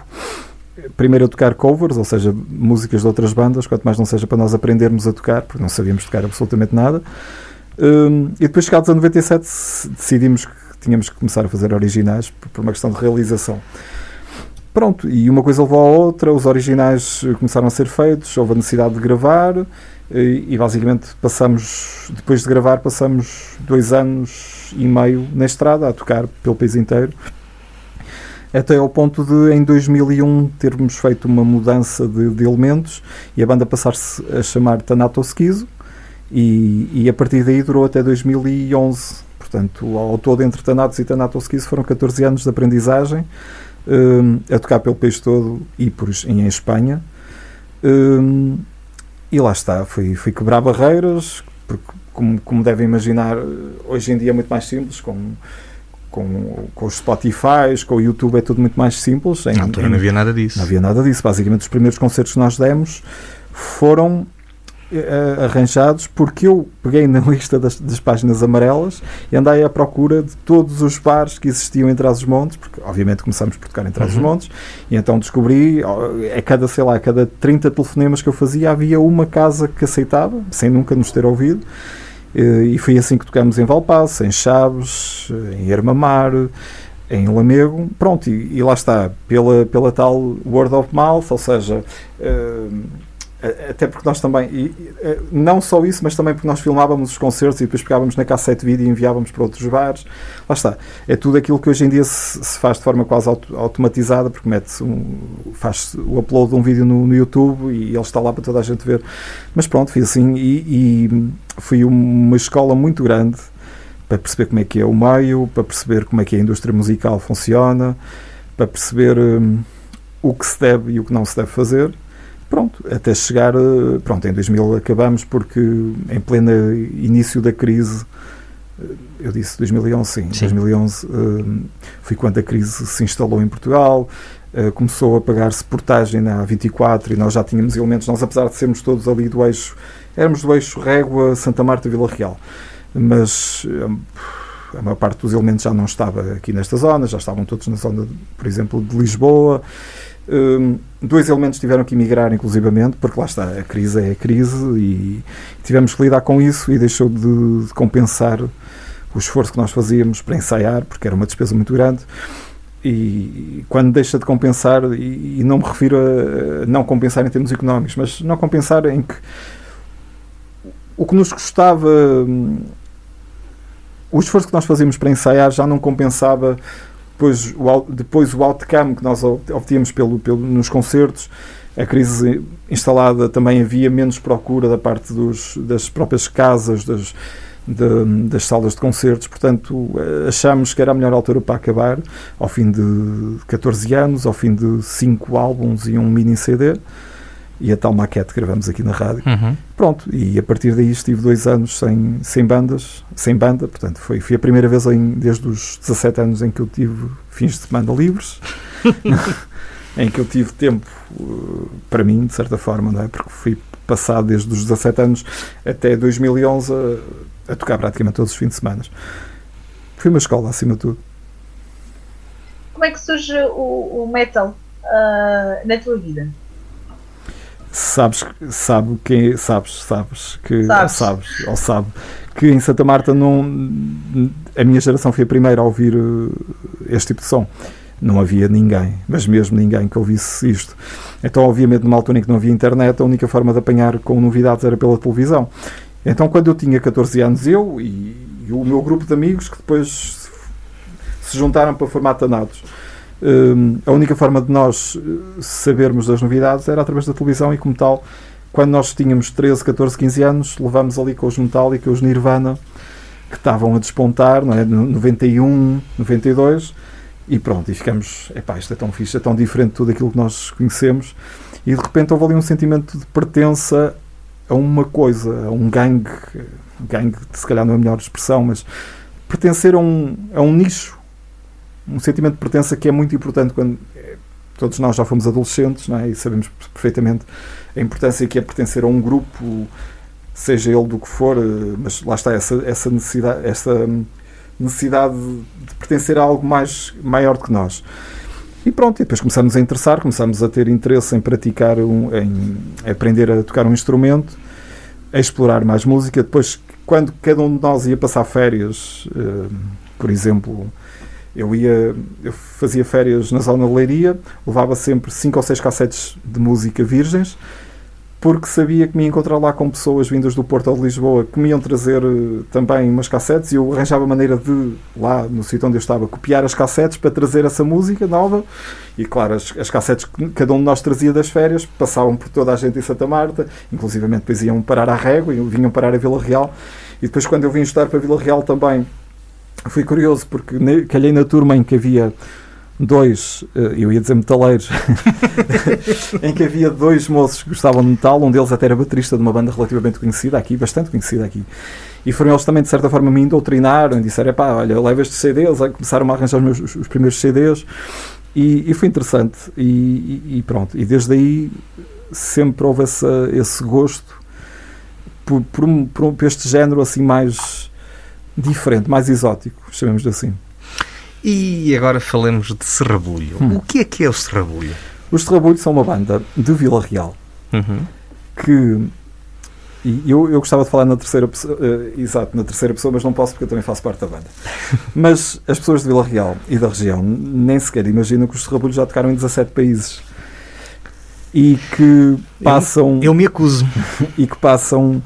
eh, primeiro a tocar covers, ou seja, músicas de outras bandas, quanto mais não seja para nós aprendermos a tocar, porque não sabíamos tocar absolutamente nada. Hum, e depois, chegados a 97, se- decidimos que tínhamos que começar a fazer originais por uma questão de realização. Pronto, e uma coisa levou à outra, os originais eh, começaram a ser feitos, houve a necessidade de gravar e, e basicamente passamos, depois de gravar, passamos dois anos e meio na estrada a tocar pelo país inteiro. Até ao ponto de, em 2001, termos feito uma mudança de, de elementos e a banda passar-se a chamar Tanato Esquizo e, e a partir daí durou até 2011. Portanto, ao todo, entre Tanatos e Tanato Esquizo foram 14 anos de aprendizagem hum, a tocar pelo país todo e por, em Espanha. Hum, e lá está, fui, fui quebrar barreiras, porque, como, como devem imaginar, hoje em dia é muito mais simples, com, com, com os Spotify, com o YouTube, é tudo muito mais simples. Em- Na altura em- não havia nada disso. não havia nada disso. Basicamente, os primeiros concertos que nós demos foram arranjados porque eu peguei na lista das, das páginas amarelas e andei à procura de todos os bares que existiam em Trás-os-Montes, porque obviamente começamos por tocar em Trás-os-Montes, e então descobri, a cada, sei lá, a cada 30 telefonemas que eu fazia, havia uma casa que aceitava, sem nunca nos ter ouvido, Eh, e foi assim que tocamos em Valpasso, em Chaves, eh, em Ermamar, em Lamego, pronto, e, e lá está, pela, pela tal word of mouth, ou seja, eh, a- até porque nós também, e, eh, não só isso, mas também porque nós filmávamos os concertos e depois pegávamos na cassete vídeo e enviávamos para outros bares, lá está, é tudo aquilo que hoje em dia se, se faz de forma quase auto- automatizada, porque mete um, faz o upload de um vídeo no, no YouTube e ele está lá para toda a gente ver, mas pronto, foi assim, e, e foi uma escola muito grande, para perceber como é que é o meio, para perceber como é que a indústria musical funciona, para perceber hum, o que se deve e o que não se deve fazer. Pronto, até chegar, eh, pronto, em 2000 acabamos porque em pleno início da crise, eh, eu disse 2011, sim, Sim. 2011 hum, foi quando a crise se instalou em Portugal, eh, começou a pagar-se portagem na A24 e nós já tínhamos elementos, nós apesar de sermos todos ali do eixo, éramos do eixo Régua, Santa Marta, Vila Real, mas hum, a maior parte dos elementos já não estava aqui nesta zona, já estavam todos na zona, por exemplo, de Lisboa. Hum, dois elementos tiveram que emigrar, inclusivamente, porque lá está, a crise é a crise e tivemos que lidar com isso e deixou de, de compensar o esforço que nós fazíamos para ensaiar, porque era uma despesa muito grande. e quando deixa de compensar, e, e não me refiro a não compensar em termos económicos, mas não compensar em que o que nos custava, hum, o esforço que nós fazíamos para ensaiar já não compensava depois o, depois o outcome que nós obtínhamos pelo, pelo, nos concertos. A crise instalada também havia menos procura da parte dos, das próprias casas, das, de, das salas de concertos, portanto achámos que era a melhor altura para acabar, ao fim de 14 anos, ao fim de 5 álbuns e um mini CD, e a tal maquete que gravamos aqui na rádio. Uhum. Pronto, e a partir daí estive dois anos sem, sem bandas, sem banda, portanto foi, foi a primeira vez em, desde os 17 anos em que eu tive fins de semana livres. em que eu tive tempo uh, para mim, de certa forma, não é? Porque fui passado desde os 17 anos até 2011 a, a tocar praticamente todos os fins de semana. Foi uma escola, acima de tudo. Como é que surge o, o metal uh, na tua vida? Sabes, sabe quem, sabes, sabes que Sabes. sabes, ou sabe que em Santa Marta não a minha geração foi a primeira a ouvir uh, este tipo de som. Não havia ninguém, mas mesmo ninguém que ouvisse isto. Então, obviamente, numa altura em que não havia internet, a única forma de apanhar com novidades era pela televisão. Então, quando eu tinha 14 anos, eu e, e o meu grupo de amigos, que depois se juntaram para formar Tanados, a única forma de nós eh, sabermos das novidades era através da televisão e, como tal, quando nós tínhamos 13, 14, 15 anos, levámos ali com os Metallica, os Nirvana, que estavam a despontar, não é? No 91, 92, e pronto, e ficamos, epá, isto é tão fixe, é tão diferente de tudo aquilo que nós conhecemos, e de repente houve ali um sentimento de pertença a uma coisa, a um gangue, gangue se calhar não é a melhor expressão, mas pertencer a um, a um nicho, um sentimento de pertença que é muito importante quando eh, todos nós já fomos adolescentes é? e sabemos perfeitamente a importância que é pertencer a um grupo, seja ele do que for, eh, mas lá está essa, essa necessidade, essa hum, necessidade de pertencer a algo mais maior do que nós. E pronto, e depois começamos a interessar, começamos a ter interesse em praticar, um, em aprender a tocar um instrumento, a explorar mais música. Depois, quando cada um de nós ia passar férias, eh, por exemplo, eu ia, eu fazia férias na zona de Leiria, levava sempre cinco ou seis cassetes de música virgens, porque sabia que me ia encontrar lá com pessoas vindas do Porto ou de Lisboa que me iam trazer eh, também umas cassetes e eu arranjava maneira de, lá no sítio onde eu estava, copiar as cassetes para trazer essa música nova. E claro, as, as cassetes que cada um de nós trazia das férias passavam por toda a gente em Santa Marta, inclusivamente depois iam parar à Régua e vinham parar a Vila Real. E depois, quando eu vim estudar para Vila Real também, fui curioso porque calhei na turma em que havia dois, eh, eu ia dizer metaleiros, em que havia dois moços que gostavam de metal, um deles até era baterista de uma banda relativamente conhecida aqui, bastante conhecida aqui. E foram eles também, de certa forma, me doutrinaram e disseram: pá, olha, leva estes CDs, aí começaram a arranjar os, meus, os- os primeiros CDs. E, e foi interessante. E, e- pronto. E desde aí sempre houve esse gosto por, por, por por este género assim mais diferente, mais exótico, chamemos-lhe assim. E agora falemos de Serrabulho. Hum. O que é que é o Serrabulho? Os Terrabulhos são uma banda de Vila Real Uhum. que e eu, eu gostava de falar na terceira pessoa, eh, exato, na terceira pessoa, mas não posso porque eu também faço parte da banda. mas as pessoas de Vila Real e da região nem sequer imaginam que os Terrabulhos já tocaram em 17 países e que passam Eu me acuso. e que passam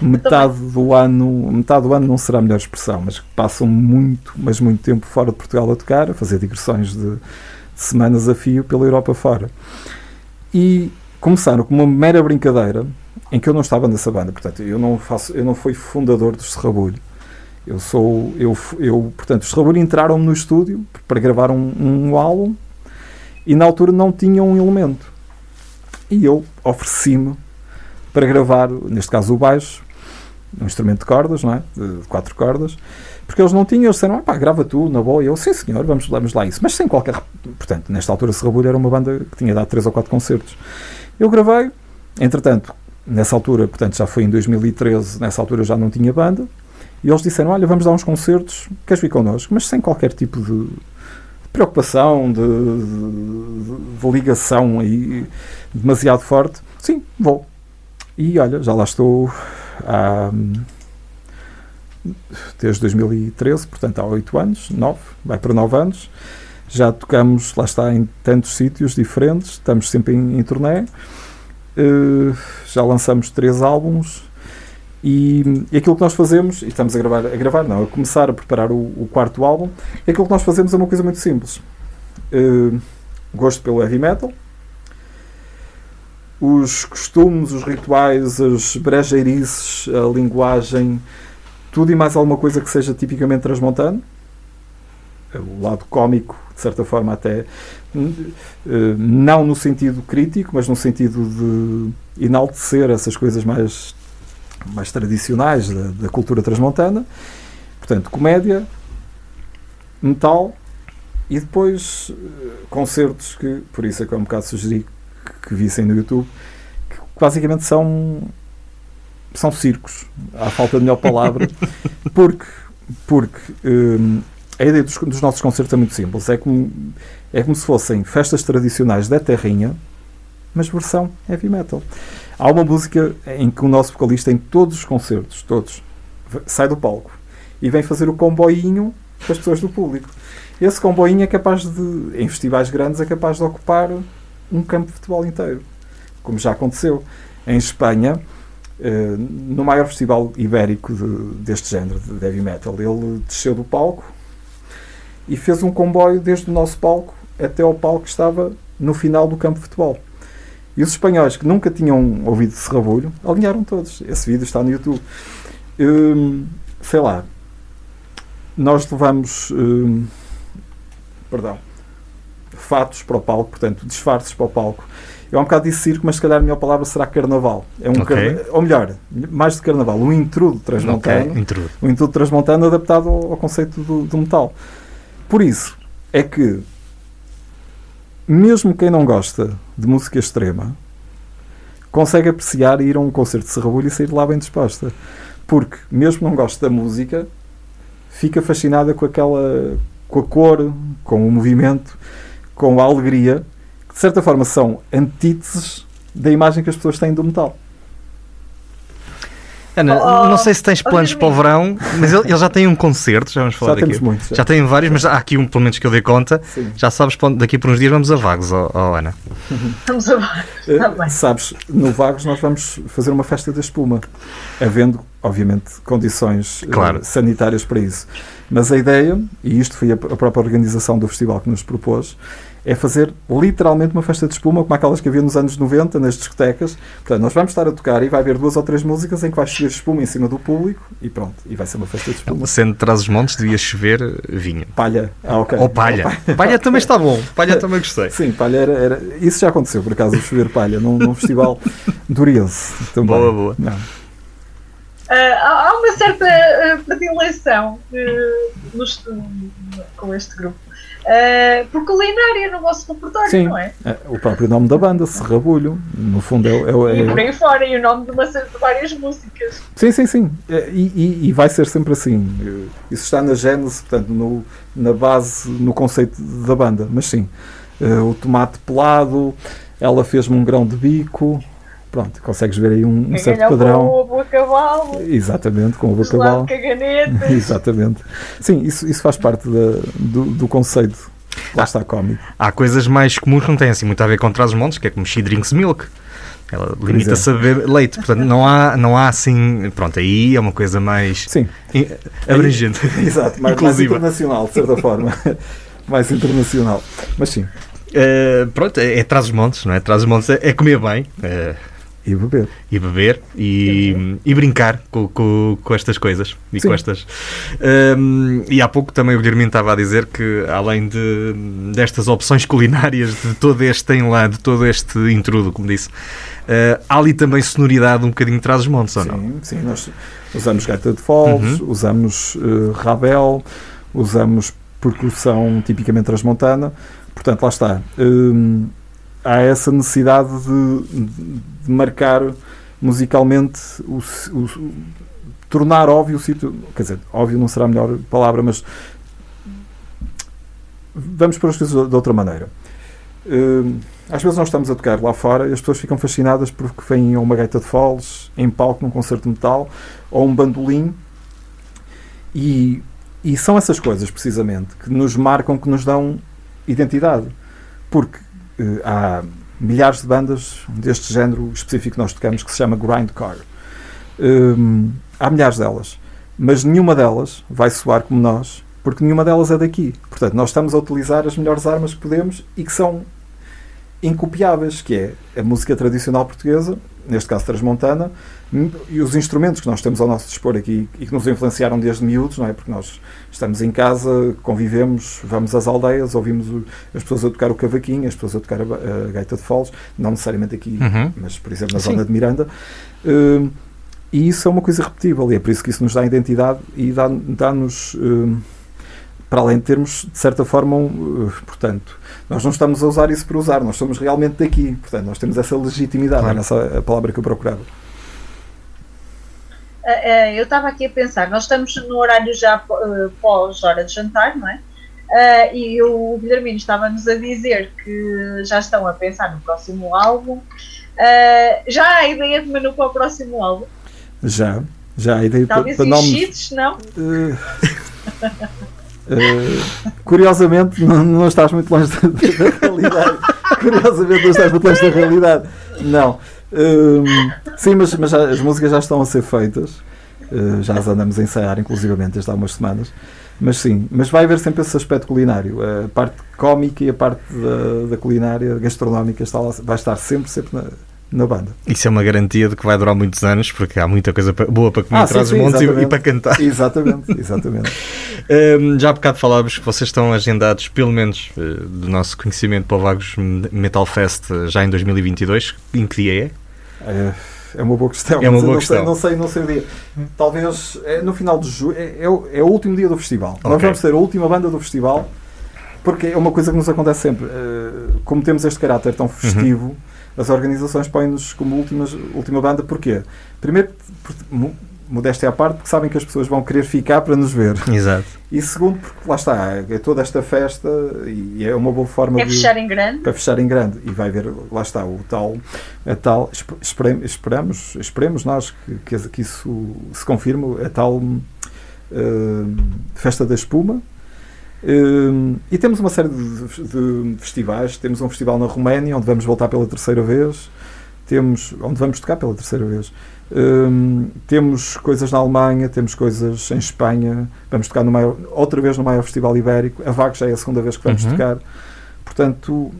metade do ano, metade do ano não será a melhor expressão, mas passam muito, mas muito tempo fora de Portugal a tocar, a fazer digressões de, de semanas a fio pela Europa fora. E começaram com uma mera brincadeira em que eu não estava nessa banda, portanto, eu não faço, eu não fui fundador dos Serrabulho. Eu sou, eu, eu portanto, os Serrabulho entraram no estúdio para gravar um, um álbum e na altura não tinham um elemento. E eu ofereci-me para gravar, neste caso o baixo, um instrumento de cordas, não é? De, quatro cordas, porque eles não tinham, eles disseram, ah, pá, grava tu, na boa, e eu, sim senhor, vamos, vamos lá isso, mas sem qualquer, portanto, nesta altura Serrabulho era uma banda que tinha dado três ou quatro concertos. Eu gravei, entretanto, nessa altura, portanto, já foi em 2013, nessa altura já não tinha banda, e eles disseram, olha, vamos dar uns concertos, queres vir connosco? Mas sem qualquer tipo de preocupação, de, de- de ligação aí demasiado forte. Sim, vou. E olha, já lá estou há, desde 2013, portanto há 8 anos, 9, vai para 9 anos. Já tocamos, lá está, em tantos sítios diferentes, estamos sempre em, em turnê. Uh, já lançamos três álbuns e, e, aquilo que nós fazemos, e estamos a gravar, a gravar não, a começar a preparar o, o quarto álbum, aquilo que nós fazemos é uma coisa muito simples. Uh, gosto pelo heavy metal, os costumes, os rituais, as brejeirices, a linguagem, tudo e mais alguma coisa que seja tipicamente transmontano. O lado cómico, de certa forma, até eh, não no sentido crítico, mas no sentido de enaltecer essas coisas mais, mais tradicionais da, da cultura transmontana. Portanto, comédia, metal e depois eh, concertos que, por isso é que é um bocado sugeri que vissem no YouTube, que basicamente são são circos, à falta de melhor palavra, porque, porque hum, a ideia dos, dos, nossos concertos é muito simples. É como, é como se fossem festas tradicionais da terrinha, mas versão heavy metal. Há uma música em que o nosso vocalista, em todos os concertos, todos, sai do palco e vem fazer o comboinho com as pessoas do público. Esse comboinho é capaz de, em festivais grandes, é capaz de ocupar um campo de futebol inteiro, como já aconteceu. Em Espanha, eh, no maior festival ibérico de, deste género, de heavy metal, ele desceu do palco e fez um comboio desde o nosso palco até ao palco que estava no final do campo de futebol. E os espanhóis que nunca tinham ouvido Serrabulho alinharam todos. Esse vídeo está no YouTube. Hum, sei lá, nós levamos. Hum, perdão fatos para o palco, portanto, disfarces para o palco. É um bocado de circo, mas se calhar a melhor palavra será carnaval. É um okay. carna... Ou melhor, mais de carnaval, um intrudo transmontano. Okay. Intrudo. Um intrudo transmontano adaptado ao, ao conceito do, do, metal. Por isso, é que, mesmo quem não gosta de música extrema, consegue apreciar e ir a um concerto de serrabulho e sair de lá bem disposta. Porque, mesmo não gosta da música, fica fascinada com aquela com a cor, com o movimento com a alegria, que de certa forma são antíteses da imagem que as pessoas têm do metal. Ana, oh, não sei se tens planos oh, para o verão, mas ele, ele, já tem um concerto, já vamos falar já daqui. Temos muitos, já. já tem vários, mas há aqui um, pelo menos que eu dei conta. Sim. Já sabes, daqui por uns dias vamos a Vagos, oh, oh Ana. Vamos a Vagos, está bem. Sabes, no Vagos nós vamos fazer uma festa da espuma, havendo, obviamente, condições claro. uh, sanitárias para isso. Mas a ideia, e isto foi a, a própria organização do festival que nos propôs, é fazer literalmente uma festa de espuma como aquelas que havia nos anos 90 nas discotecas. Portanto, nós vamos estar a tocar e vai haver duas ou três músicas em que vai chover espuma em cima do público e pronto, e vai ser uma festa de espuma. Sendo traz os montes, devia chover vinho. Palha. Ah, ok. Ou palha. palha. palha também está bom. Palha também gostei. Sim, palha era, era... Isso já aconteceu, por acaso, chover palha num, num festival duriense. Também. Boa, boa. Não. Uh, há uma certa uh, predileção uh, com este grupo uh, por culinária no vosso repertório, Sim, não é? é? O próprio nome da banda, Serrabulho, no fundo é, é, é... E por aí fora, e o nome de, uma, de várias músicas. Sim, sim, sim. É, e, e, e, vai ser sempre assim. Isso está na gênese, portanto, no, na base, no conceito da banda. Mas sim, o tomate pelado, ela fez-me um grão de bico. Pronto, consegues ver aí um, um certo padrão. Com o ovo a cavalo. Exatamente, com o ovo a cavalo. Exatamente. Sim, isso, isso faz parte da, do, do conceito. Lá está cómico. Há coisas mais comuns que não têm assim muito a ver com trás-montes, que é como she drinks milk. Ela limita-se a beber leite, portanto não há, não há assim. Pronto, aí é uma coisa mais Sim. abrangente. Aí, exato, mais, mais internacional, de certa forma. mais internacional. Mas sim. Uh, pronto, é, é traz os montes, não é? Traz os montes é, é comer bem. Uh, e beber. E beber e, e brincar com, com, com, estas coisas. E, com estas. Um, e há pouco também o Guilherme estava a dizer que, além de, destas opções culinárias, de todo este de todo este intrudo, como disse, uh, há ali também sonoridade um bocadinho traz os montes, ou sim, não? Sim, nós usamos gaita de foles, uhum. usamos uh, rabel, usamos percussão tipicamente transmontana. Portanto, lá está. Um, há essa necessidade de, de marcar musicalmente o, o, tornar óbvio o sítio, quer dizer, óbvio não será a melhor palavra, mas vamos para as coisas de outra maneira. Uh, às vezes nós estamos a tocar lá fora e as pessoas ficam fascinadas porque vêm uma gaita de foles em palco num concerto de metal ou um bandolim e, e são essas coisas precisamente que nos marcam, que nos dão identidade. Porque há milhares de bandas deste género específico que nós tocamos que se chama grindcore. Hum, há milhares delas, mas nenhuma delas vai soar como nós, porque nenhuma delas é daqui. Portanto, nós estamos a utilizar as melhores armas que podemos e que são incopiáveis, que é a música tradicional portuguesa, neste caso transmontana, e os instrumentos que nós temos ao nosso dispor aqui e que nos influenciaram desde miúdos, não é? Porque nós estamos em casa, convivemos, vamos às aldeias, ouvimos o- as pessoas a tocar o cavaquinho, as pessoas a tocar a, gaita de foles, não necessariamente aqui, Uhum. mas por exemplo na Sim. zona de Miranda. Hum, e isso é uma coisa repetível e é por isso que isso nos dá identidade e dá- dá-nos, hum, para além de termos, de certa forma, um, uh, portanto, nós não estamos a usar isso por usar, nós somos realmente daqui, portanto, nós temos essa legitimidade, Claro. é essa a palavra que eu procurava. Eh, eh, eu estava aqui a pensar, nós estamos no horário já eh, pós-hora de jantar, não é? Eh, e o Guilhermino estava-nos a dizer que já estão a pensar no próximo álbum. Eh, já há ideia de menu para o próximo álbum? Já, já a ideia para, Talvez para em nomes. cheats, não? Uh, uh, curiosamente, não, não estás muito longe da, da realidade. Curiosamente, não estás muito longe da realidade. Não. Um, sim, mas, mas já- as músicas já estão a ser feitas. Uh, já as andamos a ensaiar, inclusivamente, desde há umas semanas. Mas sim, mas vai haver sempre esse aspecto culinário. A parte cómica e a parte da, da culinária gastronómica está lá- vai estar sempre, sempre na, na banda. Isso é uma garantia de que vai durar muitos anos, porque há muita coisa boa para comer Ah, atrás dos montes e, e para cantar. Exatamente, exatamente. Hum, já há bocado falávamos que vocês estão agendados, pelo menos eh, do nosso conhecimento, para o Vagos Metal Fest eh, já em 2022. Em que dia é? É, é uma boa questão. É uma boa não sei- questão. não sei, não sei o dia. Talvez é no final de julho. É, é o, é o último dia do festival. Nós Ok. vamos ser a última banda do festival, porque é uma coisa que nos acontece sempre. Eh, como temos este caráter tão festivo, as organizações põem-nos como últimas, última banda. Porquê? Primeiro, modéstia à parte, porque sabem que as pessoas vão querer ficar para nos ver. Exato. E segundo, porque lá está, é toda esta festa e é uma boa forma É de fechar em grande? para fechar em grande e vai ver, lá está, o tal, a tal esp- espere- esperamos, esperemos nós que, que, que isso se confirme, a tal hum, festa da espuma. Hum, e temos uma série de, de festivais. Temos um festival na Roménia, onde vamos voltar pela terceira vez. Temos, onde vamos tocar pela terceira vez. Hum, temos coisas na Alemanha, temos coisas em Espanha. Vamos tocar no maior, outra vez no maior festival ibérico. A VAC já é a segunda vez que vamos Uhum. tocar. Portanto,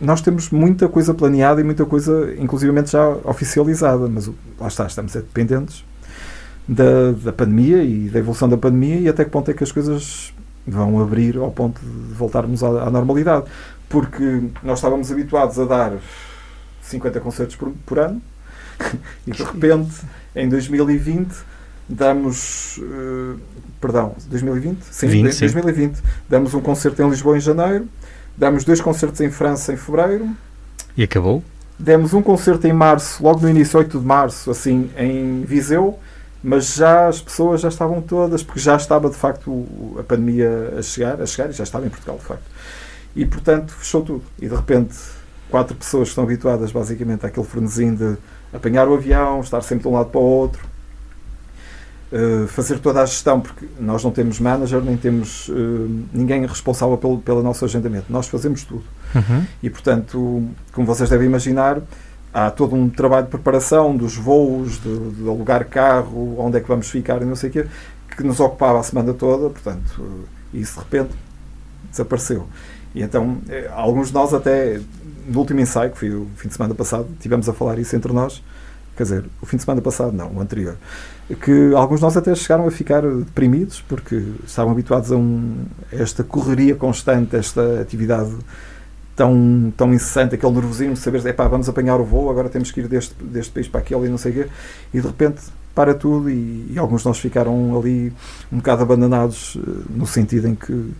nós temos muita coisa planeada e muita coisa, inclusivamente, já oficializada. Mas lá está, estamos dependentes da, da pandemia e da evolução da pandemia e até que ponto é que as coisas vão abrir ao ponto de voltarmos à, à normalidade. Porque nós estávamos habituados a dar 50 concertos por, por ano e de repente, em 2020, damos. eh, perdão, 2020? Sim, 20, de- sim. 2020. Damos um concerto em Lisboa em janeiro, damos dois concertos em França em fevereiro, E acabou? Demos um concerto em março, logo no início, 8 de março, assim, em Viseu, mas já as pessoas já estavam todas, porque já estava de facto a pandemia a chegar, a chegar e já estava em Portugal de facto. E portanto fechou tudo. E de repente, quatro pessoas que estão habituadas basicamente àquele frenesim de apanhar o avião, estar sempre de um lado para o outro, eh, fazer toda a gestão, porque nós não temos manager, nem temos eh, ninguém responsável pelo, pelo nosso agendamento. Nós fazemos tudo. Uhum. E, portanto, como vocês devem imaginar, há todo um trabalho de preparação dos voos, de, de alugar carro, onde é que vamos ficar e não sei o quê, que nos ocupava a semana toda, portanto, eh, isso de repente desapareceu. E então, eh, alguns de nós até, no último ensaio, que foi o fim de semana passado, tivemos a falar isso entre nós, quer dizer, o fim de semana passado, não, o anterior, que alguns de nós até chegaram a ficar deprimidos, porque estavam habituados a, um, a esta correria constante, esta atividade tão, tão incessante, aquele nervosismo de saber, epá, vamos apanhar o voo, agora temos que ir deste, deste país para aquele e não sei o quê, e de repente para tudo e, e alguns de nós ficaram ali um bocado abandonados eh, no sentido em que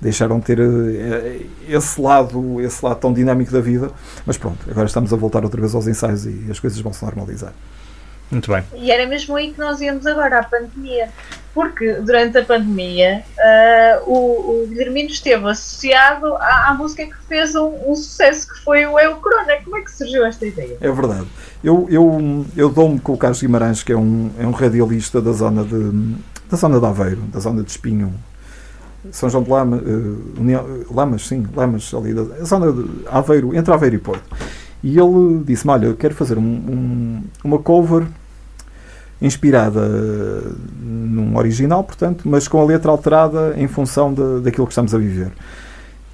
deixaram de ter eh, esse lado, esse lado tão dinâmico da vida, mas pronto, agora estamos a voltar outra vez aos ensaios e as coisas vão se normalizar. Muito bem. E era mesmo aí que nós íamos agora, à pandemia. Porque durante a pandemia ah, o, o Guilhermino esteve associado à, à música que fez um, um sucesso, que foi o Eu Corona. Como é que surgiu esta ideia? É verdade. Eu, eu, eu dou-me com o Carlos Guimarães, que é um, é um radialista da zona de, da zona de Aveiro, da zona de Espinho, São João de Lama, uh, União, Lamas, sim, Lamas, ali da zona de Aveiro, entre Aveiro e Porto. E ele disse-me: Olha, eu quero fazer um, um, uma cover inspirada num original, portanto, mas com a letra alterada em função de, daquilo que estamos a viver.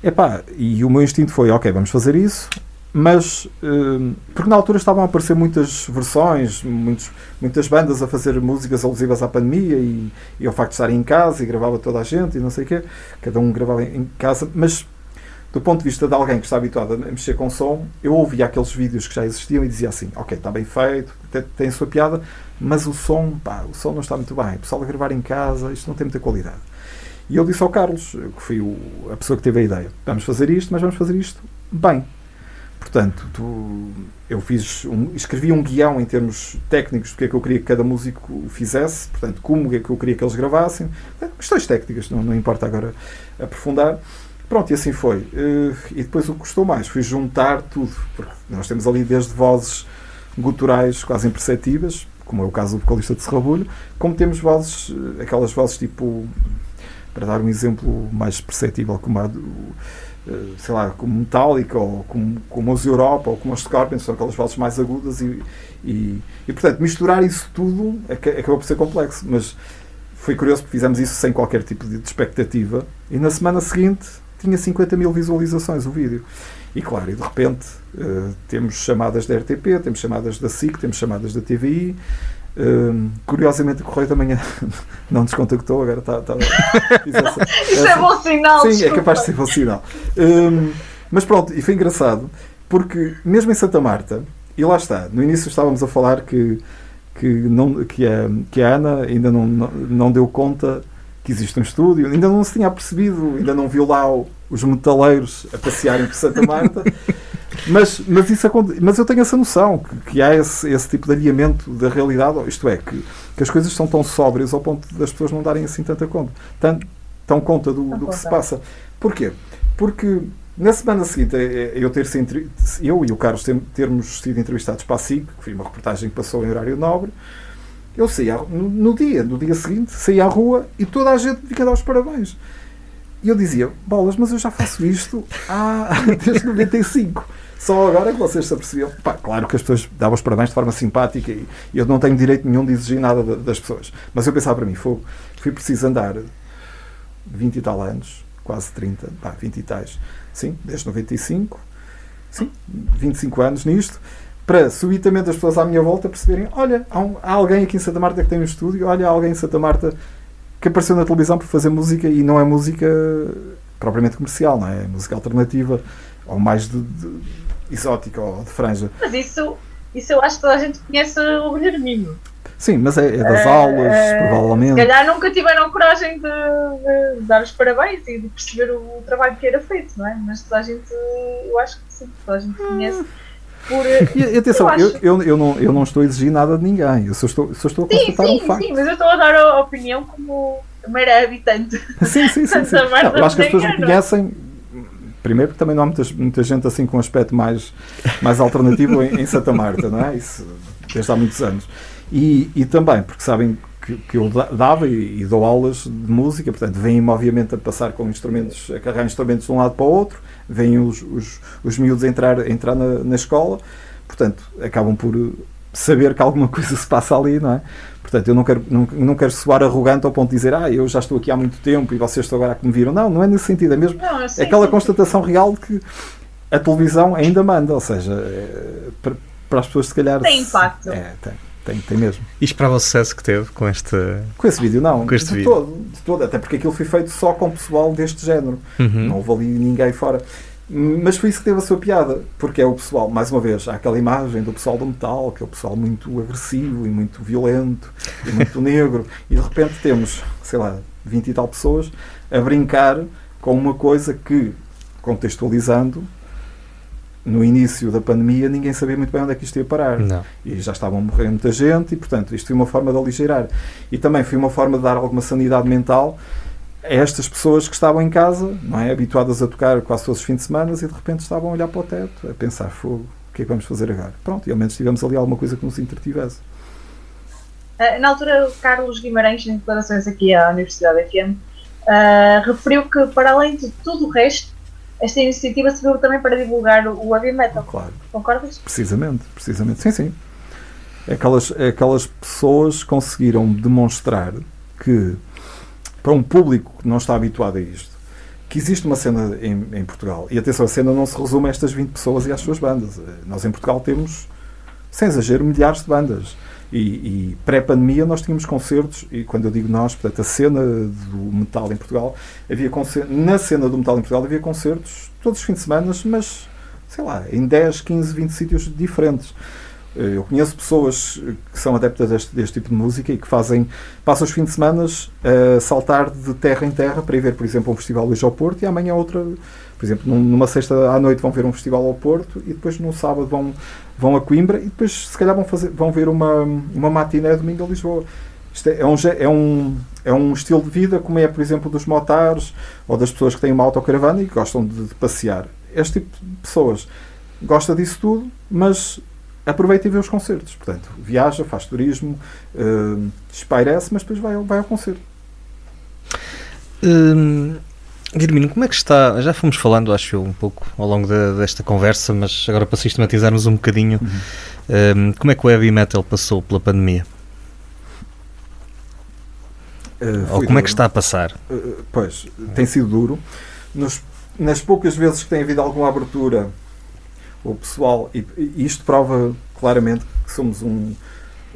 Epá, e o meu instinto foi: Ok, vamos fazer isso. Mas, uh, porque na altura estavam a aparecer muitas versões, muitos, muitas bandas a fazer músicas alusivas à pandemia e, e ao facto de estarem em casa e gravava toda a gente e não sei o quê, cada um gravava em casa, mas do ponto de vista de alguém que está habituado a mexer com som, eu ouvia aqueles vídeos que já existiam e dizia assim: Ok, está bem feito, tem, a sua piada, mas o som, pá, o som não está muito bem. O pessoal a gravar em casa, isto não tem muita qualidade. E eu disse ao Carlos, que foi o, a pessoa que teve a ideia: Vamos fazer isto, mas vamos fazer isto bem. Portanto, tu, eu fiz um, escrevi um guião em termos técnicos do que é que eu queria que cada músico fizesse, portanto, como é que eu queria que eles gravassem. Questões técnicas, não, não importa agora aprofundar. Pronto, e assim foi. Uh, e depois o que custou mais foi juntar tudo, porque nós temos ali desde vozes guturais quase imperceptíveis, como é o caso do vocalista de Serrabulho, como temos vozes, eh, aquelas vozes tipo, para dar um exemplo mais perceptível, como a do, eh, sei lá, como Metallica ou como, como os Europa ou como os Scorpions, são aquelas vozes mais agudas e, e, e portanto misturar isso tudo acabou por ser complexo, mas foi curioso porque fizemos isso sem qualquer tipo de expectativa e na semana seguinte tinha 50 mil visualizações o vídeo. E claro, e de repente uh, temos chamadas da RTP, temos chamadas da SIC, temos chamadas da TVI. Uh, curiosamente, o Correio também não nos contactou, agora está. está essa, Isso é bom sinal! Sim, desculpa. é capaz de ser bom sinal. Uh, mas pronto, e foi engraçado, porque mesmo em Santa Marta, e lá está, no início estávamos a falar que, que, não, que, a, que a Ana ainda não, não, não deu conta que existe um estúdio, ainda não se tinha percebido, ainda não viu lá os metaleiros a passearem por Santa Marta. mas, mas, isso, mas eu tenho essa noção que, que há esse, esse, tipo de alinhamento da realidade, isto é, que, que as coisas são tão sóbrias ao ponto das pessoas não darem assim tanta conta, tão, tão conta do, do que se passa. Porquê? Porque na semana seguinte, eu, ter sido, eu e o Carlos termos sido entrevistados para a SIC, que foi uma reportagem que passou em horário nobre, eu saía no, dia, no dia seguinte, saía à rua e toda a gente me vinha dar os parabéns. E eu dizia, bolas, mas eu já faço isto há, desde 95. Só agora que vocês se apercebiam. Pá, claro que as pessoas davam os parabéns de forma simpática e, eu não tenho direito nenhum de exigir nada das pessoas. Mas eu pensava para mim, fui preciso andar 20 e tal anos, quase 30, pá, 20 e tais, sim, desde 95, sim, 25 anos nisto para subitamente as pessoas à minha volta perceberem: olha, há, um, há, alguém aqui em Santa Marta que tem um estúdio, olha, há alguém em Santa Marta que apareceu na televisão por fazer música e não é música propriamente comercial, não é? é música alternativa ou mais de, de exótica ou de franja. Mas isso, isso eu acho que toda a gente conhece o Guilherminho. Sim, mas é, é das uh, aulas, uh, provavelmente. Se calhar nunca tiveram coragem de, de, dar os parabéns e de perceber o trabalho que era feito, não é? Mas toda a gente, eu acho que sim, toda a gente conhece. Por, e, atenção, eu, eu, eu, eu, não, eu não estou a exigir nada de ninguém, eu só estou, só estou a constatar sim, um facto. Sim, mas eu estou a dar a opinião como mera habitante. Sim, sim, sim. sim. Não, eu acho que as pessoas me conhecem. Primeiro, porque também não há muita, muita gente assim com um aspecto mais, mais alternativo em, em Santa Marta, não é? Isso desde há muitos anos. E, e também porque sabem que, que eu dava e, e, dou aulas de música, portanto, vêm-me obviamente a passar com instrumentos, a carregar instrumentos de um lado para o outro, vêm os, os, os miúdos a entrar, a entrar na, na escola, portanto, acabam por saber que alguma coisa se passa ali, não é? Portanto, eu não quero, não, não quero soar arrogante ao ponto de dizer, ah, eu já estou aqui há muito tempo e vocês estão agora que me viram. Não, não é nesse sentido, é mesmo não, sei, aquela constatação real de que a televisão ainda manda, ou seja, é, para, para, as pessoas se calhar. Tem impacto. É, tem. Tem, tem mesmo. E esperava o sucesso que teve com este. Com esse vídeo, não. Com este de vídeo. todo, de todo. Até porque aquilo foi feito só com pessoal deste género. Uhum. Não houve ali ninguém fora. Mas foi isso que teve a sua piada, porque é o pessoal, mais uma vez, há aquela imagem do pessoal do metal, que é o pessoal muito agressivo e muito violento e muito negro, e de repente temos, sei lá, 20 e tal pessoas a brincar com uma coisa que, contextualizando, no início da pandemia ninguém sabia muito bem onde é que isto ia parar. Não. E já estavam a morrer muita gente e, portanto, isto foi uma forma de aligeirar. E também foi uma forma de dar alguma sanidade mental a estas pessoas que estavam em casa, não é? habituadas a tocar quase todos os fins de semana e de repente estavam a olhar para o teto, a pensar, fogo, o que é que vamos fazer agora? Pronto, e ao menos tivemos ali alguma coisa que nos entretivesse. Eh, na altura, Carlos Guimarães, em declarações aqui à Universidade FM, Uh, referiu que, para além de tudo o resto, esta iniciativa serviu também para divulgar o heavy metal. Claro. Concordas? Precisamente, precisamente. Sim, sim. É aquelas, é aquelas pessoas conseguiram demonstrar que, para um público que não está habituado a isto, que existe uma cena em, em, Portugal. E atenção, a cena não se resume a estas 20 pessoas e às suas bandas. Nós em Portugal temos, sem exagero, milhares de bandas. E, e pré-pandemia nós tínhamos concertos, e quando eu digo nós, portanto, a cena do metal em Portugal, havia na cena do metal em Portugal havia concertos todos os fins de semana, mas sei lá, em 10, 15, 20 sítios diferentes. Eh, eu conheço pessoas que são adeptas deste, deste, tipo de música e que fazem, passam os fins de semana a saltar de terra em terra para ir ver, por exemplo, um festival hoje ao Porto e amanhã outra, por exemplo, numa sexta à noite vão ver um festival ao Porto e depois no sábado vão, vão a Coimbra e depois se calhar vão, fazer, vão ver uma, uma matiné domingo a Lisboa. Isto é, é, um, é, um, é um estilo de vida como é, por exemplo, dos motares ou das pessoas que têm uma autocaravana e gostam de, de passear. Este tipo de pessoas gosta disso tudo, mas aproveita e vê os concertos. Portanto, viaja, faz turismo, uh, espairece, mas depois vai, vai ao concerto. Hum, Guilhermino, como é que está? Já fomos falando, acho eu, um pouco ao longo de, desta conversa, mas agora para sistematizarmos um bocadinho, uhum. um, como é que o heavy metal passou pela pandemia? Uh, Ou como duro. é que está a passar? Uh, pois, tem sido duro. Nos, nas poucas vezes que tem havido alguma abertura o pessoal, e, e isto prova claramente que somos um,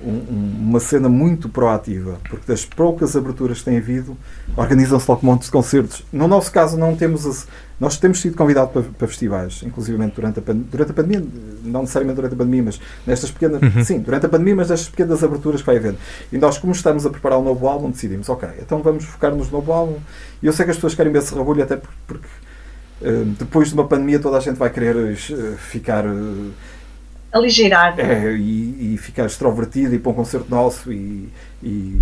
um, uma cena muito proativa, porque das poucas aberturas que tem havido, organizam-se logo montes de concertos. No nosso caso, não temos. Nós temos sido convidados para, para festivais, inclusive durante a, durante a pandemia, não necessariamente durante a pandemia, mas nestas pequenas. Uhum. Sim, durante a pandemia, mas nestas pequenas aberturas que vai havendo. E nós, como estamos a preparar o um novo álbum, decidimos, ok, então vamos focar-nos no novo álbum. E eu sei que as pessoas querem ver esse rabulho, até porque Hum, depois de uma pandemia toda a gente vai querer uh, ficar aligerar é, e, e, ficar extrovertida e para um concerto nosso e, e,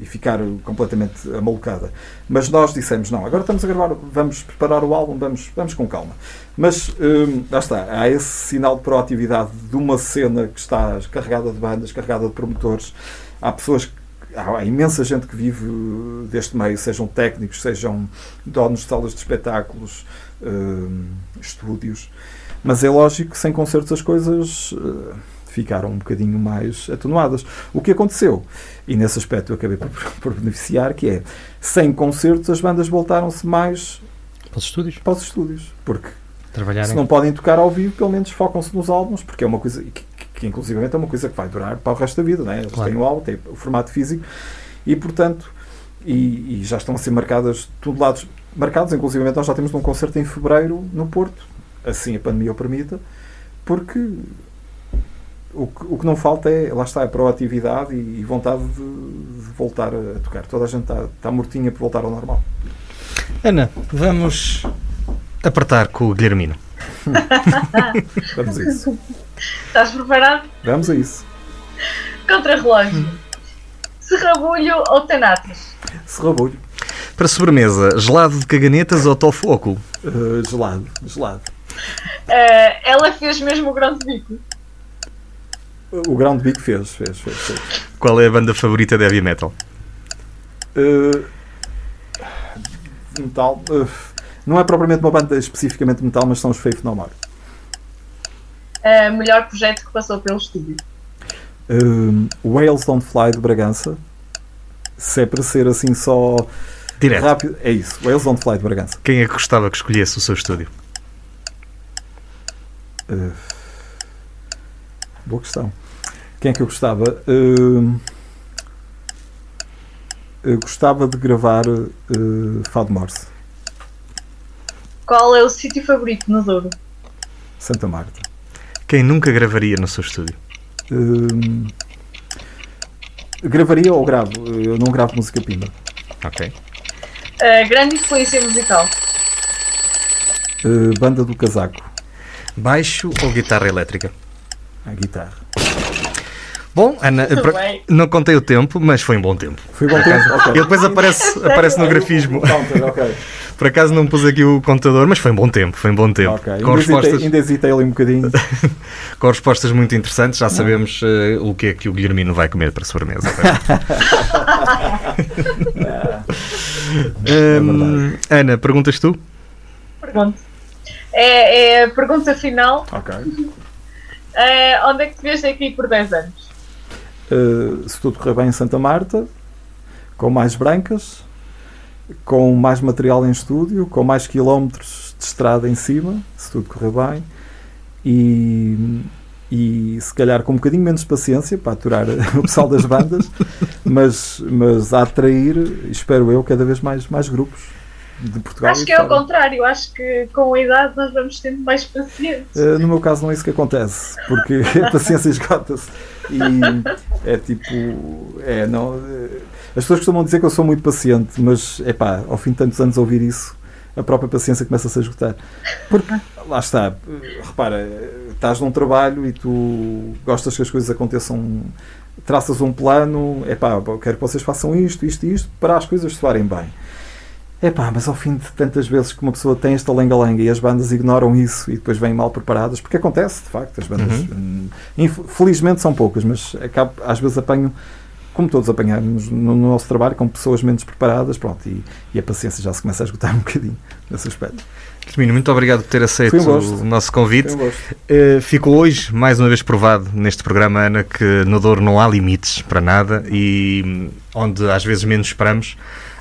e, ficar completamente amalucada. Mas nós dissemos não, agora estamos a gravar vamos preparar o álbum, vamos, vamos com calma. Mas um, lá está, há esse sinal de proatividade de uma cena que está carregada de bandas, carregada de promotores. Há pessoas há imensa gente que vive deste meio, sejam técnicos, sejam donos de salas de espetáculos, uh, estúdios. Mas é lógico que sem concertos as coisas uh, ficaram um bocadinho mais atenuadas. O que aconteceu, e nesse aspecto eu acabei por, por beneficiar, que é, sem concertos as bandas voltaram-se mais para os estúdios. Para os estúdios porque se não podem tocar ao vivo, pelo menos focam-se nos álbuns, porque é uma coisa que, que, inclusivamente é uma coisa que vai durar para o resto da vida, não é? Eles claro. têm o álbum, têm o formato físico e, portanto, e, e já estão a ser marcadas lados marcados, inclusive nós já temos um concerto em fevereiro no Porto, assim a pandemia o permita, porque o que, o que não falta é, lá está, a proatividade e, e vontade de, de, voltar a tocar. Toda a gente está, está mortinha por voltar ao normal. Ana, vamos apertar com o Guilhermino. vamos a isso. Estás preparado? Vamos a isso. Contra-relógio. Serrabulho ou Tanatas? Serrabulho. Para sobremesa, gelado de caganetas ou tofu óculo? Uh, gelado, gelado. Uh, ela fez mesmo o grão de bico? O grão de bico fez, fez, fez, fez. Qual é a banda favorita de heavy metal? Uh, metal. Uh, não é propriamente uma banda especificamente de metal, mas são os Faith No More. Uh, melhor projeto que passou pelo estúdio? Uh, Wales Don't Fly de Bragança. Se é para ser assim só Direto. Rápido, é isso. Wales Don't Fly de Bragança. Quem é que gostava que escolhesse o seu estúdio? Uh, boa questão. Quem é que eu gostava? Uh, eu gostava de gravar uh, Fado Morse. Qual é o sítio favorito no Douro? Santa Marta. Quem nunca gravaria no seu estúdio? Uh, gravaria ou gravo? Eu não gravo música pimba. Ok. Uh, grande influência musical. Uh, banda do Casaco. Baixo ou guitarra elétrica? A guitarra. Bom, Ana, não contei o tempo, mas foi um bom tempo. Foi um bom tempo? Okay. Ele depois aparece, aparece no grafismo. Por acaso não pus aqui o contador, mas foi um bom tempo, foi um bom tempo. Ok, Com ainda hesitei, respostas, ainda hesitei ali um bocadinho. com respostas muito interessantes, já sabemos eh, o que é que o Guilhermino vai comer para a sobremesa. Hum, Ana, perguntas tu? Pergunto. É, é a pergunta final. ok. É, onde é que te vês daqui por 10 anos? Uh, se tudo correr bem em Santa Marta, com mais brancas, com mais material em estúdio, com mais quilómetros de estrada em cima, se tudo correr bem, e, e se calhar com um bocadinho menos paciência para aturar o pessoal das bandas, mas, mas a atrair, espero eu, cada vez mais, mais grupos de Portugal. Acho que é o contrário. Acho que com a idade nós vamos tendo mais pacientes. Uh, no meu caso não é isso que acontece, porque a paciência esgota-se e é tipo, é, não, eh, as pessoas costumam dizer que eu sou muito paciente, mas é pá, ao fim de tantos anos ouvir isso, a própria paciência começa-se a esgotar. Porque, lá está, eh, repara, eh, estás num trabalho e tu gostas que as coisas aconteçam, traças um plano, é pá, quero que vocês façam isto, isto e isto, para as coisas soarem bem. É pá, mas ao fim de tantas vezes que uma pessoa tem esta lenga-lenga e as bandas ignoram isso e depois vêm mal preparadas, porque acontece, de facto, as bandas, hum, inf- felizmente são poucas, mas acabo, às vezes apanho, como todos apanhamos no, no nosso trabalho, com pessoas menos preparadas, pronto, e, e a paciência já se começa a esgotar um bocadinho nesse aspecto. Guilhermino, muito obrigado por ter aceito um o nosso convite. Um. Uh, ficou hoje, mais uma vez provado neste programa, Ana, que no Douro não há limites para nada e hum, onde às vezes menos esperamos,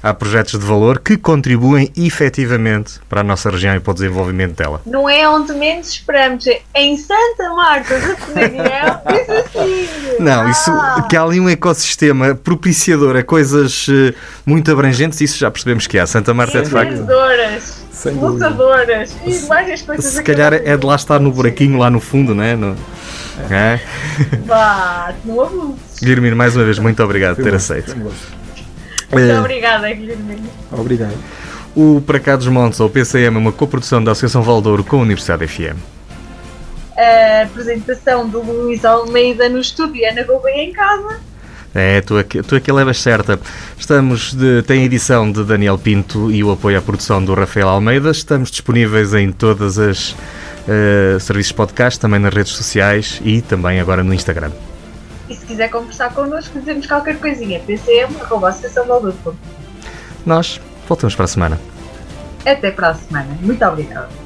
há projetos de valor que contribuem efetivamente para a nossa região e para o desenvolvimento dela. Não é onde menos esperamos, é em Santa Marta do. Diz assim. Não, isso Ah, que há ali um ecossistema propiciador a coisas eh, muito abrangentes, isso já percebemos que há. Santa Marta é de facto. Sem dúvida. lutadoras e várias coisas. Se calhar é de lá estar no buraquinho lá no fundo, não é? No- É? Vá, não abuses. Guilhermino, mais uma vez, muito obrigado por ter gosto, aceito. Muito Eh, obrigada, Guilherme. Obrigado. O Para Cá dos Montes, ou PCM, é uma coprodução da Associação Valdouro com a Universidade FM. A apresentação do Luís Almeida no estúdio e Ana Gouveia em casa. É, tu aqui, tu aqui levas certa. Estamos de, tem a edição de Daniel Pinto e o apoio à produção do Rafael Almeida. Estamos disponíveis em todas as eh, serviços de podcast, também nas redes sociais e também agora no Instagram. E se quiser conversar connosco, dizemos qualquer coisinha. pcm.associaçãovaldouro.com Nós voltamos para a semana. Até para a semana. Muito obrigada.